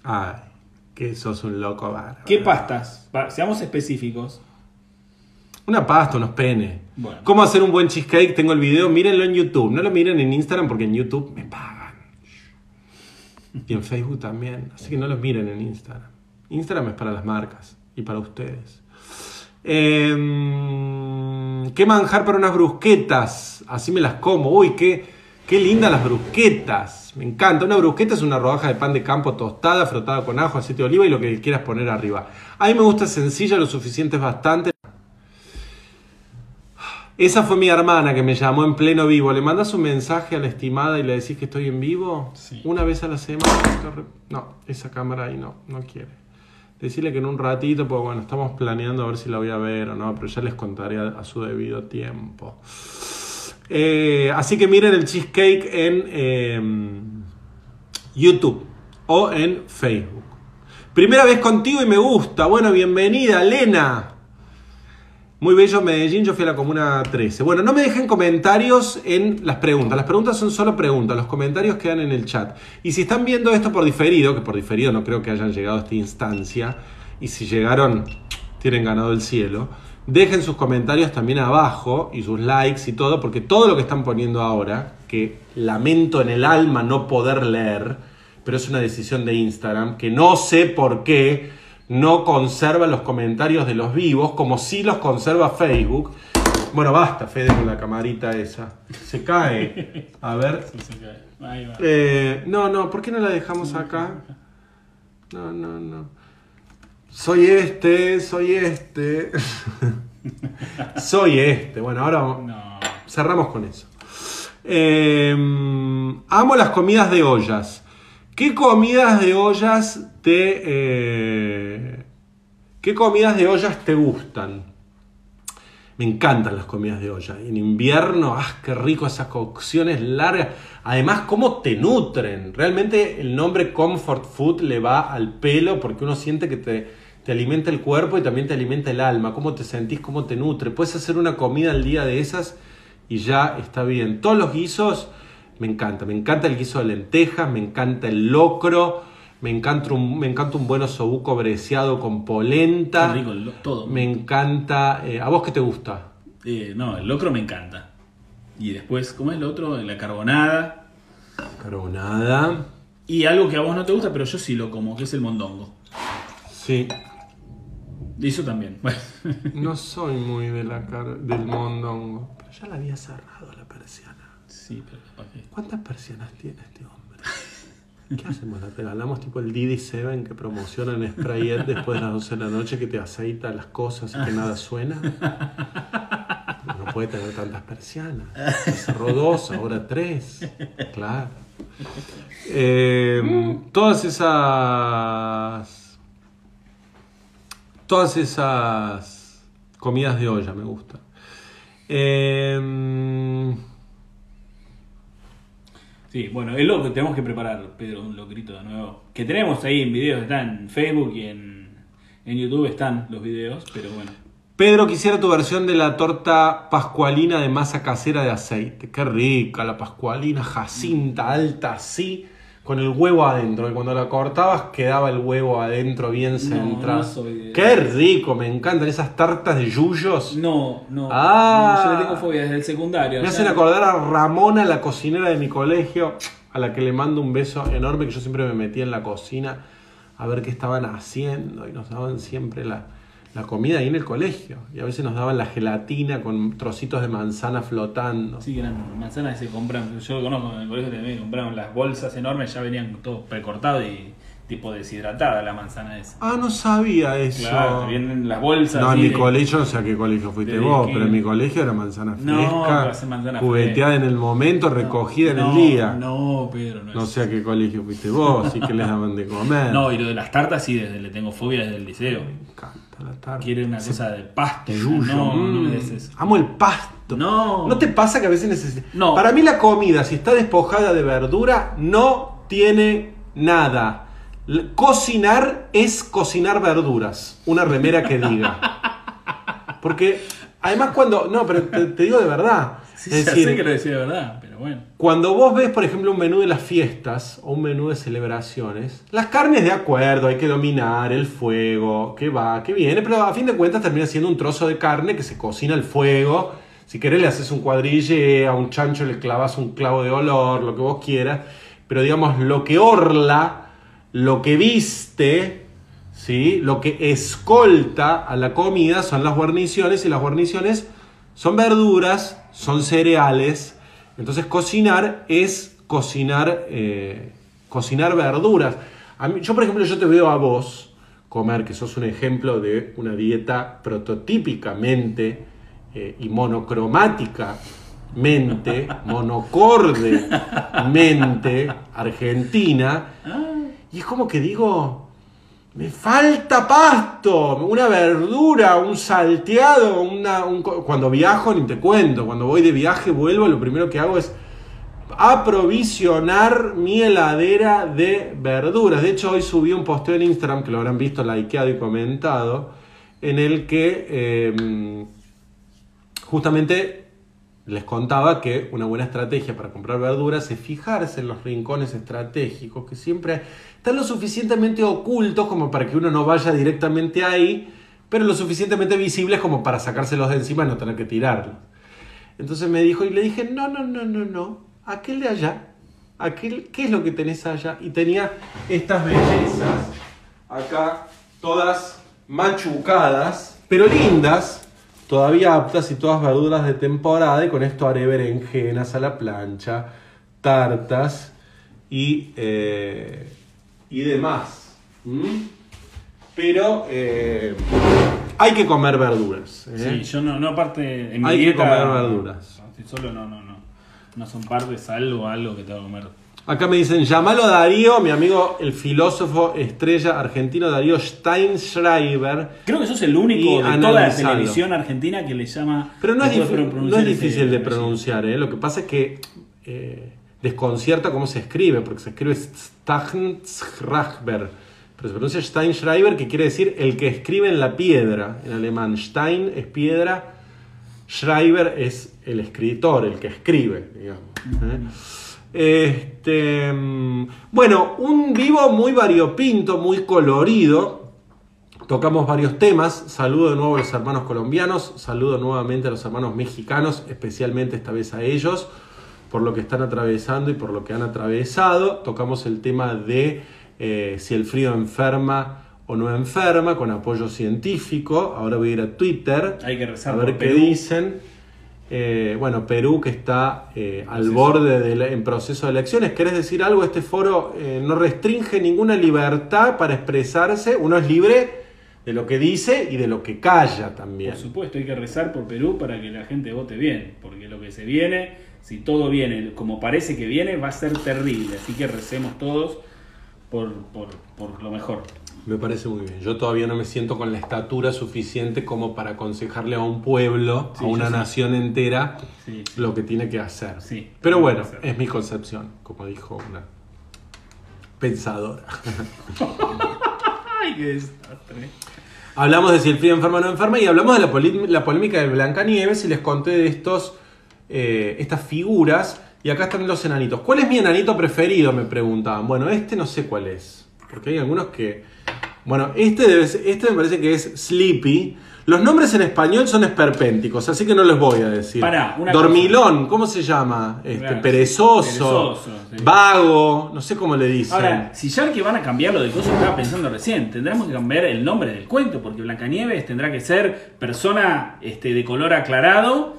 Ay, que sos un loco bárbaro. ¿Qué pastas? Seamos específicos. Una pasta, unos penes. Bueno. ¿Cómo hacer un buen cheesecake? Tengo el video, mírenlo en YouTube. No lo miren en Instagram porque en YouTube me pagan. Y en Facebook también. Así que no los miren en Instagram. Instagram es para las marcas y para ustedes. Em, ¿Qué manjar para unas brusquetas? Así me las como. Uy, qué, qué lindas las brusquetas. Me encanta. Una brusqueta es una rodaja de pan de campo tostada, frotada con ajo, aceite de oliva y lo que quieras poner arriba. A mí me gusta sencilla, lo suficiente es bastante. Esa fue mi hermana que me llamó en pleno vivo. ¿Le mandas un mensaje a la estimada y le decís que estoy en vivo? Sí. Una vez a la semana. No, esa cámara ahí no, no quiere. Decirle que en un ratito, pues bueno, estamos planeando a ver si la voy a ver o no, pero ya les contaré a, a su debido tiempo. Eh, así que miren el cheesecake en eh, YouTube o en Facebook. Primera vez contigo y me gusta. Bueno, bienvenida, Lena. Muy bello Medellín, yo fui a la Comuna 13. Bueno, no me dejen comentarios en las preguntas. Las preguntas son solo preguntas, los comentarios quedan en el chat. Y si están viendo esto por diferido, que por diferido no creo que hayan llegado a esta instancia, y si llegaron, tienen ganado el cielo, dejen sus comentarios también abajo y sus likes y todo, porque todo lo que están poniendo ahora, que lamento en el alma no poder leer, pero es una decisión de Instagram, que no sé por qué no conserva los comentarios de los vivos, como si los conserva Facebook. Bueno, basta, Fede, con la camarita esa. Se cae. A ver. Sí, se cae. Ahí va. Eh, no, no, ¿por qué no la dejamos acá? No, no, no. Soy este, soy este. <laughs> soy este. Bueno, ahora No. cerramos con eso. Eh, amo las comidas de ollas. ¿Qué comidas de ollas te... eh, ¿Qué comidas de ollas te gustan? Me encantan las comidas de olla. En invierno, ¡ah, qué rico esas cocciones largas! Además, cómo te nutren. Realmente el nombre comfort food le va al pelo porque uno siente que te, te alimenta el cuerpo y también te alimenta el alma. Cómo te sentís, cómo te nutre. Puedes hacer una comida al día de esas y ya está bien. Todos los guisos me encanta. Me encanta el guiso de lentejas, me encanta el locro, me encanta un, me encanta un buen osobuco breciado con polenta. Qué rico el lo- todo. Me encanta. eh, ¿A vos qué te gusta? Eh, no, el locro me encanta. Y después, ¿cómo es el otro? La carbonada. Carbonada. Y algo que a vos no te gusta, pero yo sí lo como, que es el mondongo. Sí. Y eso también. Bueno. <laughs> No soy muy de la car- del mondongo. Pero ya la había cerrado la persiana. Sí, pero capaz que- ¿Cuántas persianas tiene este hombre? <laughs> ¿Qué hacemos? ¿La regalamos tipo el Didi Seven que promocionan Sprayet después de las 12 de la noche que te aceita las cosas y que nada suena? No puede tener tantas persianas. Cerró dos, ahora tres. Claro. Eh, todas esas. Todas esas comidas de olla me gustan. Eh, Sí, bueno, es lo que tenemos que preparar, Pedro, un locrito de nuevo. Que tenemos ahí en videos, está en Facebook y en, en YouTube están los videos, pero bueno. Pedro, quisiera tu versión de la torta pascualina de masa casera de aceite. Qué rica la pascualina, jacinta, alta así, con el huevo adentro. Y cuando la cortabas quedaba el huevo adentro bien centrado. no soy de- Qué rico, me encantan esas tartas de yuyos. No, no. Ah. no, yo le tengo fobia desde el secundario. Me hacen acordar a Ramona, la cocinera de mi colegio, a la que le mando un beso enorme, que yo siempre me metía en la cocina a ver qué estaban haciendo y nos daban siempre la, la comida ahí en el colegio. Y a veces nos daban la gelatina con trocitos de manzana flotando. Sí, que eran manzanas que se compran. Yo conozco en el colegio también compraban las bolsas enormes, ya venían todos precortados y tipo deshidratada la manzana esa. Ah, no sabía eso. Claro, vienen las bolsas. No, en mi de- colegio, no sé a qué colegio fuiste de vos, que- pero en mi colegio era manzana No, fresca, hace manzana jugueteada en el momento, recogida en el día. No, Pedro, no, No es sé a qué colegio fuiste vos, y que les daban de comer. <laughs> No, y lo de las tartas sí, desde le tengo fobia desde el liceo. Encanta la tarde. Quiere una cosa de pasto. No, no mm. me des eso. Amo el pasto. No. ¿No te pasa que a veces necesitas? No. Para mí la comida, si está despojada de verdura, no tiene nada. Cocinar es cocinar verduras. Una remera que diga. Porque además cuando... No, pero te, te digo de verdad. <laughs> Sí, es ya decir, sé que lo decía de verdad, cuando vos ves, por ejemplo, un menú de las fiestas o un menú de celebraciones, las carnes de acuerdo, hay que dominar el fuego, que va, que viene, pero a fin de cuentas termina siendo un trozo de carne que se cocina al fuego. Si querés le haces un cuadrille, a un chancho le clavas un clavo de olor, lo que vos quieras, pero digamos lo que orla, lo que viste, ¿sí? lo que escolta a la comida son las guarniciones y las guarniciones son verduras, son cereales. Entonces cocinar es cocinar, eh, cocinar verduras. A mí- yo, por ejemplo, yo te veo a vos comer, que sos un ejemplo de una dieta prototípicamente eh, y monocromáticamente, <laughs> monocordemente argentina. Y es como que digo, me falta pasto, una verdura, un salteado, una, un cuando viajo ni te cuento, cuando voy de viaje vuelvo, lo primero que hago es aprovisionar mi heladera de verduras. De hecho, hoy subí un posteo en Instagram, que lo habrán visto, likeado y comentado, en el que eh, justamente les contaba que una buena estrategia para comprar verduras es fijarse en los rincones estratégicos que siempre están lo suficientemente ocultos como para que uno no vaya directamente ahí, pero lo suficientemente visibles como para sacárselos de encima y no tener que tirarlos. Entonces me dijo y le dije, no, no, no, no, no, aquel de allá, aquel, ¿qué es lo que tenés allá? Y tenía estas bellezas acá, todas machucadas, pero lindas, todavía aptas y todas verduras de temporada y con esto haré berenjenas a la plancha, tartas y, eh, y demás. ¿Mm? Pero eh, hay que comer verduras. ¿eh? Sí, yo no, no aparte en mi Hay que comer verduras. solo no, no, no. No son parte, salvo algo que tengo que comer. Acá me dicen, llamalo a Darío, mi amigo, el filósofo estrella argentino Darío Steinschreiber. Creo que sos el único de toda la televisión argentina que le llama. Pero no es, dif- no es difícil de pronunciar, ¿eh? lo que pasa es que eh, desconcierta cómo se escribe, porque se escribe Steinschreiber, pero se pronuncia Steinschreiber, que quiere decir el que escribe en la piedra, en alemán. Stein es piedra, Schreiber es el escritor, el que escribe. ¿eh? Este, bueno, un vivo muy variopinto, muy colorido. Tocamos varios temas. Saludo de nuevo a los hermanos colombianos. Saludo nuevamente a los hermanos mexicanos, especialmente esta vez a ellos, por lo que están atravesando y por lo que han atravesado. Tocamos el tema de eh, si el frío enferma o no enferma, con apoyo científico. Ahora voy a ir a Twitter Hay que rezar a ver por qué Perú. dicen. Eh, bueno, Perú que está eh, al Proceso. borde de la- en proceso de elecciones. ¿Querés decir algo? Este foro eh, no restringe ninguna libertad para expresarse. Uno es libre de lo que dice y de lo que calla también. Por supuesto, hay que rezar por Perú para que la gente vote bien, porque lo que se viene, si todo viene como parece que viene, va a ser terrible. Así que recemos todos por, por, por lo mejor. Me parece muy bien. Yo todavía no me siento con la estatura suficiente como para aconsejarle a un pueblo, Sí, a una sí. nación entera, Sí. lo que tiene que hacer. Sí, Pero bueno, es mi concepción, como dijo una pensadora. <laughs> ¡Ay, qué desastre! Hablamos de si el frío enferma o no enferma y hablamos de la, la polémica de Blancanieves y les conté de estos, eh, estas figuras. Y acá están los enanitos. ¿Cuál es mi enanito preferido? Me preguntaban. Bueno, este no sé cuál es. Porque hay algunos que Bueno, este, debe ser- este me parece que es Sleepy. Los nombres en español son esperpénticos, así que no les voy a decir. Pará, una Dormilón, ¿cómo se llama? Este, Claro, perezoso, perezoso, sí. vago, no sé cómo le dicen. Ahora, si ya que van a cambiar lo del coso, estaba pensando recién, tendremos que cambiar el nombre del cuento, porque Blancanieves tendrá que ser persona este, de color aclarado,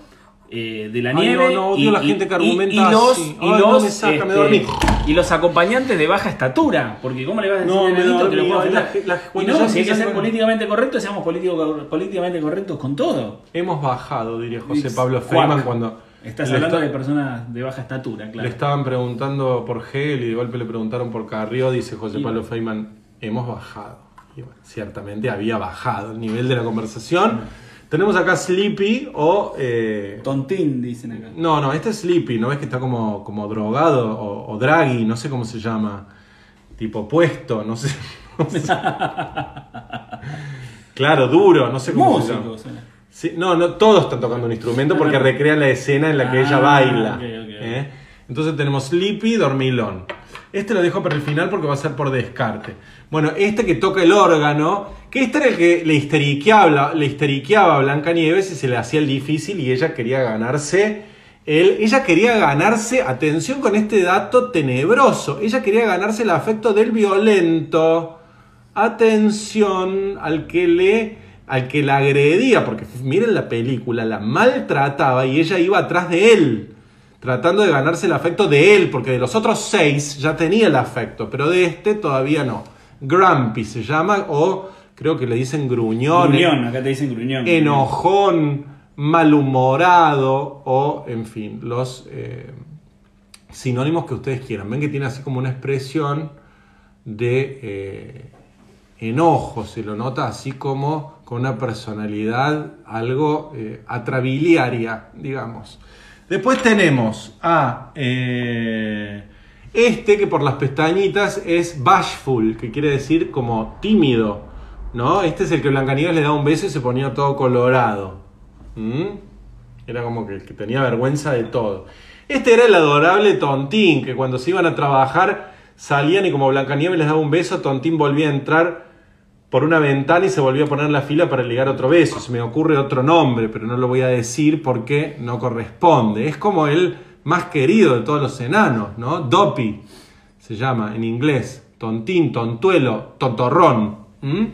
eh, de la Ay, nieve. no, no, odio la gente que argumenta y los, así. y Ay, los, no me saca, me este, dormí. y los acompañantes de baja estatura, porque ¿cómo le vas a decir No, a nenito que lo ofender? Y no, si hay que ser con- políticamente correctos, seamos político- políticamente correctos con todo. Hemos bajado, diría José Pablo. Feynman cuando Estás hablando está- de personas de baja estatura, claro. le estaban preguntando por Gel y de golpe le preguntaron por Carrió, dice José Y- Pablo Feynman, hemos bajado. Y bueno, ciertamente había bajado el nivel de la conversación. Tenemos acá Sleepy o... eh, Tontín, dicen acá. no, no, este es Sleepy, ¿no ves que está como, como drogado o, o draghi, no sé cómo se llama? Tipo puesto, no sé. <laughs> no sé. claro, duro, no sé cómo se llama. Suena. Sí, no, no, todos están tocando un instrumento porque Ah. recrean la escena en la que ella Ah, baila. ok, ok. ¿eh? Entonces tenemos Sleepy, Dormilón. Este lo dejo para el final porque va a ser por descarte. Bueno, este que toca el órgano, que este era el que le histeriqueaba, le histeriqueaba a Blanca Nieves y se le hacía el difícil y ella quería ganarse. el- ella quería ganarse, atención con este dato tenebroso, ella quería ganarse el afecto del violento. Atención al que le al que la agredía, porque miren la película, la maltrataba y ella iba atrás de él, tratando de ganarse el afecto de él, porque de los otros seis ya tenía el afecto, pero de este todavía no. Grumpy se llama, o creo que le dicen gruñón, Gruñón, acá te dicen gruñón. enojón, malhumorado, o en fin, los eh, sinónimos que ustedes quieran. Ven que tiene así como una expresión de eh, enojo, se lo nota así como con una personalidad algo eh, atrabiliaria, digamos. Después tenemos a eh, este que por las pestañitas es bashful, que quiere decir como tímido, ¿no? Este es el que Blancanieves le da un beso y se ponía todo colorado. ¿Mm? Era como que, que tenía vergüenza de todo. Este era el adorable Tontín, que cuando se iban a trabajar salían y como Blancanieves les daba un beso, Tontín volvía a entrar por una ventana y se volvía a poner la fila para ligar otro beso. Se me ocurre otro nombre, pero no lo voy a decir porque no corresponde. Es como el más querido de todos los enanos, ¿no? Doppy se llama en inglés. Tontín, tontuelo, totorrón. ¿Mm?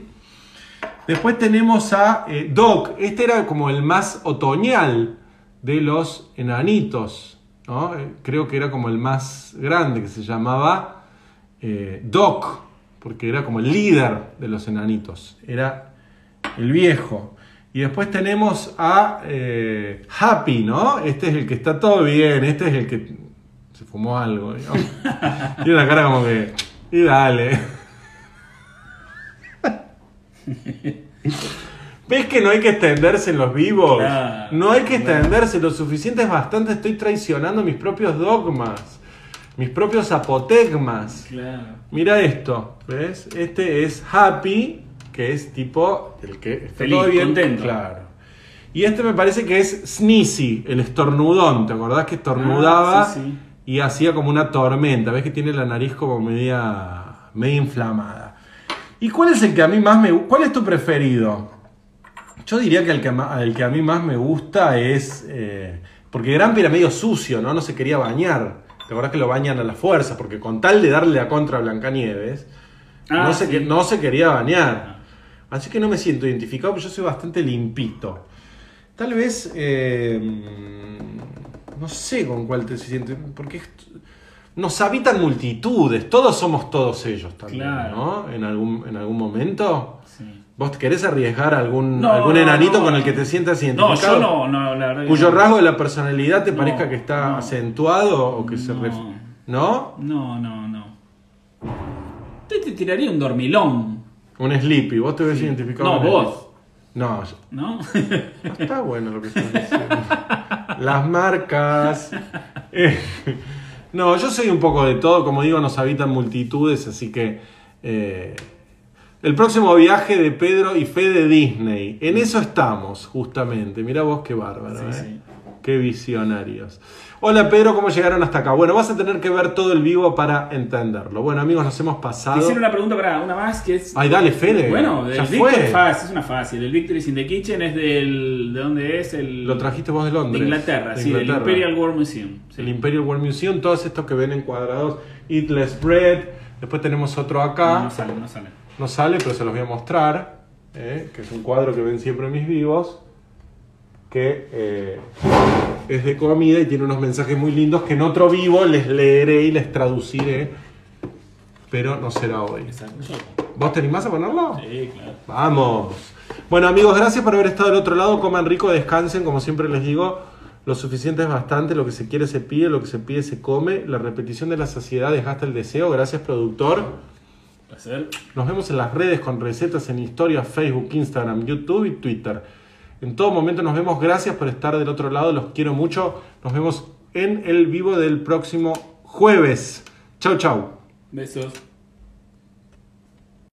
Después tenemos a eh, Doc. Este era como el más otoñal de los enanitos. ¿no? Eh, Creo que era como el más grande, que se llamaba eh, Doc, porque era como el líder de los enanitos. Era el viejo. Y después tenemos a eh, Happy, ¿no? Este es el que está todo bien, este es el que se fumó algo. digamos. <laughs> Tiene una cara como que... Y dale. <laughs> ¿Ves que no hay que extenderse en los vivos? Claro, no hay que extenderse, lo suficiente es bastante, estoy traicionando mis propios dogmas, mis propios apotegmas. Claro. Mira esto, ¿ves? Este es Happy, que es tipo el que está Feliz, todo bien, contento. Claro. Y este me parece que es Sneezy, el estornudón. ¿Te acordás que estornudaba Ah, sí, sí. y hacía como una tormenta? ¿Ves que tiene la nariz como media, media inflamada? ¿Y cuál es el que a mí más me ¿Cuál es tu preferido? Yo diría que el que, el que a mí más me gusta es. eh, porque Grampi era medio sucio, ¿no? No se quería bañar. ¿Te acordás que lo bañan a la fuerza? Porque con tal de darle la contra a Blancanieves, Ah, no, se, sí. que- no se quería bañar. Así que no me siento identificado, porque yo soy bastante limpito. Tal vez. eh, no sé con cuál te sientes. Porque nos habitan multitudes. Todos somos todos ellos también, Claro. ¿no? En algún, en algún momento. Sí. ¿Vos querés arriesgar algún, No, algún no, enanito no. con el que te sientas No, identificado? yo no, no, la verdad Cuyo no. rasgo de la personalidad te No, parezca que está no. acentuado o que se No. ref... ¿No? No, no, no. Te, te tiraría un dormilón. Un sleepy. ¿Vos te ves identificado No, con vos. No, yo- ¿No? no <laughs> está bueno lo que estás diciendo. Las marcas. Eh, <laughs> no, yo soy un poco de todo. Como digo, nos habitan multitudes, así que... eh, el próximo viaje de Pedro y Fede Disney. En eso estamos, justamente. Mira vos qué bárbaro. Sí, ¿eh? sí. Qué visionarios. Hola Pedro, ¿cómo llegaron hasta acá? Bueno, vas a tener que ver todo el vivo para entenderlo. Bueno, amigos, nos hemos pasado. hicieron una pregunta para una más que es. Ay, dale, Fede. Bueno, ya del fue. Victory Fast, es una fácil. El Victory in the Kitchen es del. ¿De dónde es? El, Lo trajiste vos de De Londres. Inglaterra, De sí, del Inglaterra. Imperial War Museum. sí. El Imperial World Museum, todos estos que ven encuadrados. Eat Less Bread. Después tenemos otro acá. No sale, no sale. No sale, pero se los voy a mostrar. ¿eh? Que es un cuadro que ven siempre mis vivos. Que eh, es de comida y tiene unos mensajes muy lindos que en otro vivo les leeré y les traduciré. Pero no será hoy. ¿Vos te animás a ponerlo? Sí, claro. Vamos. Bueno amigos, gracias por haber estado del otro lado. Coman rico, descansen, como siempre les digo. Lo suficiente es bastante, lo que se quiere se pide, lo que se pide se come. La repetición de la saciedad desgasta el deseo. Gracias productor. Placer. Nos vemos en las redes con recetas en historia, Facebook, Instagram, YouTube y Twitter. En todo momento nos vemos. Gracias por estar del otro lado. Los quiero mucho. Nos vemos en el vivo del próximo jueves. Chau, chau. Besos.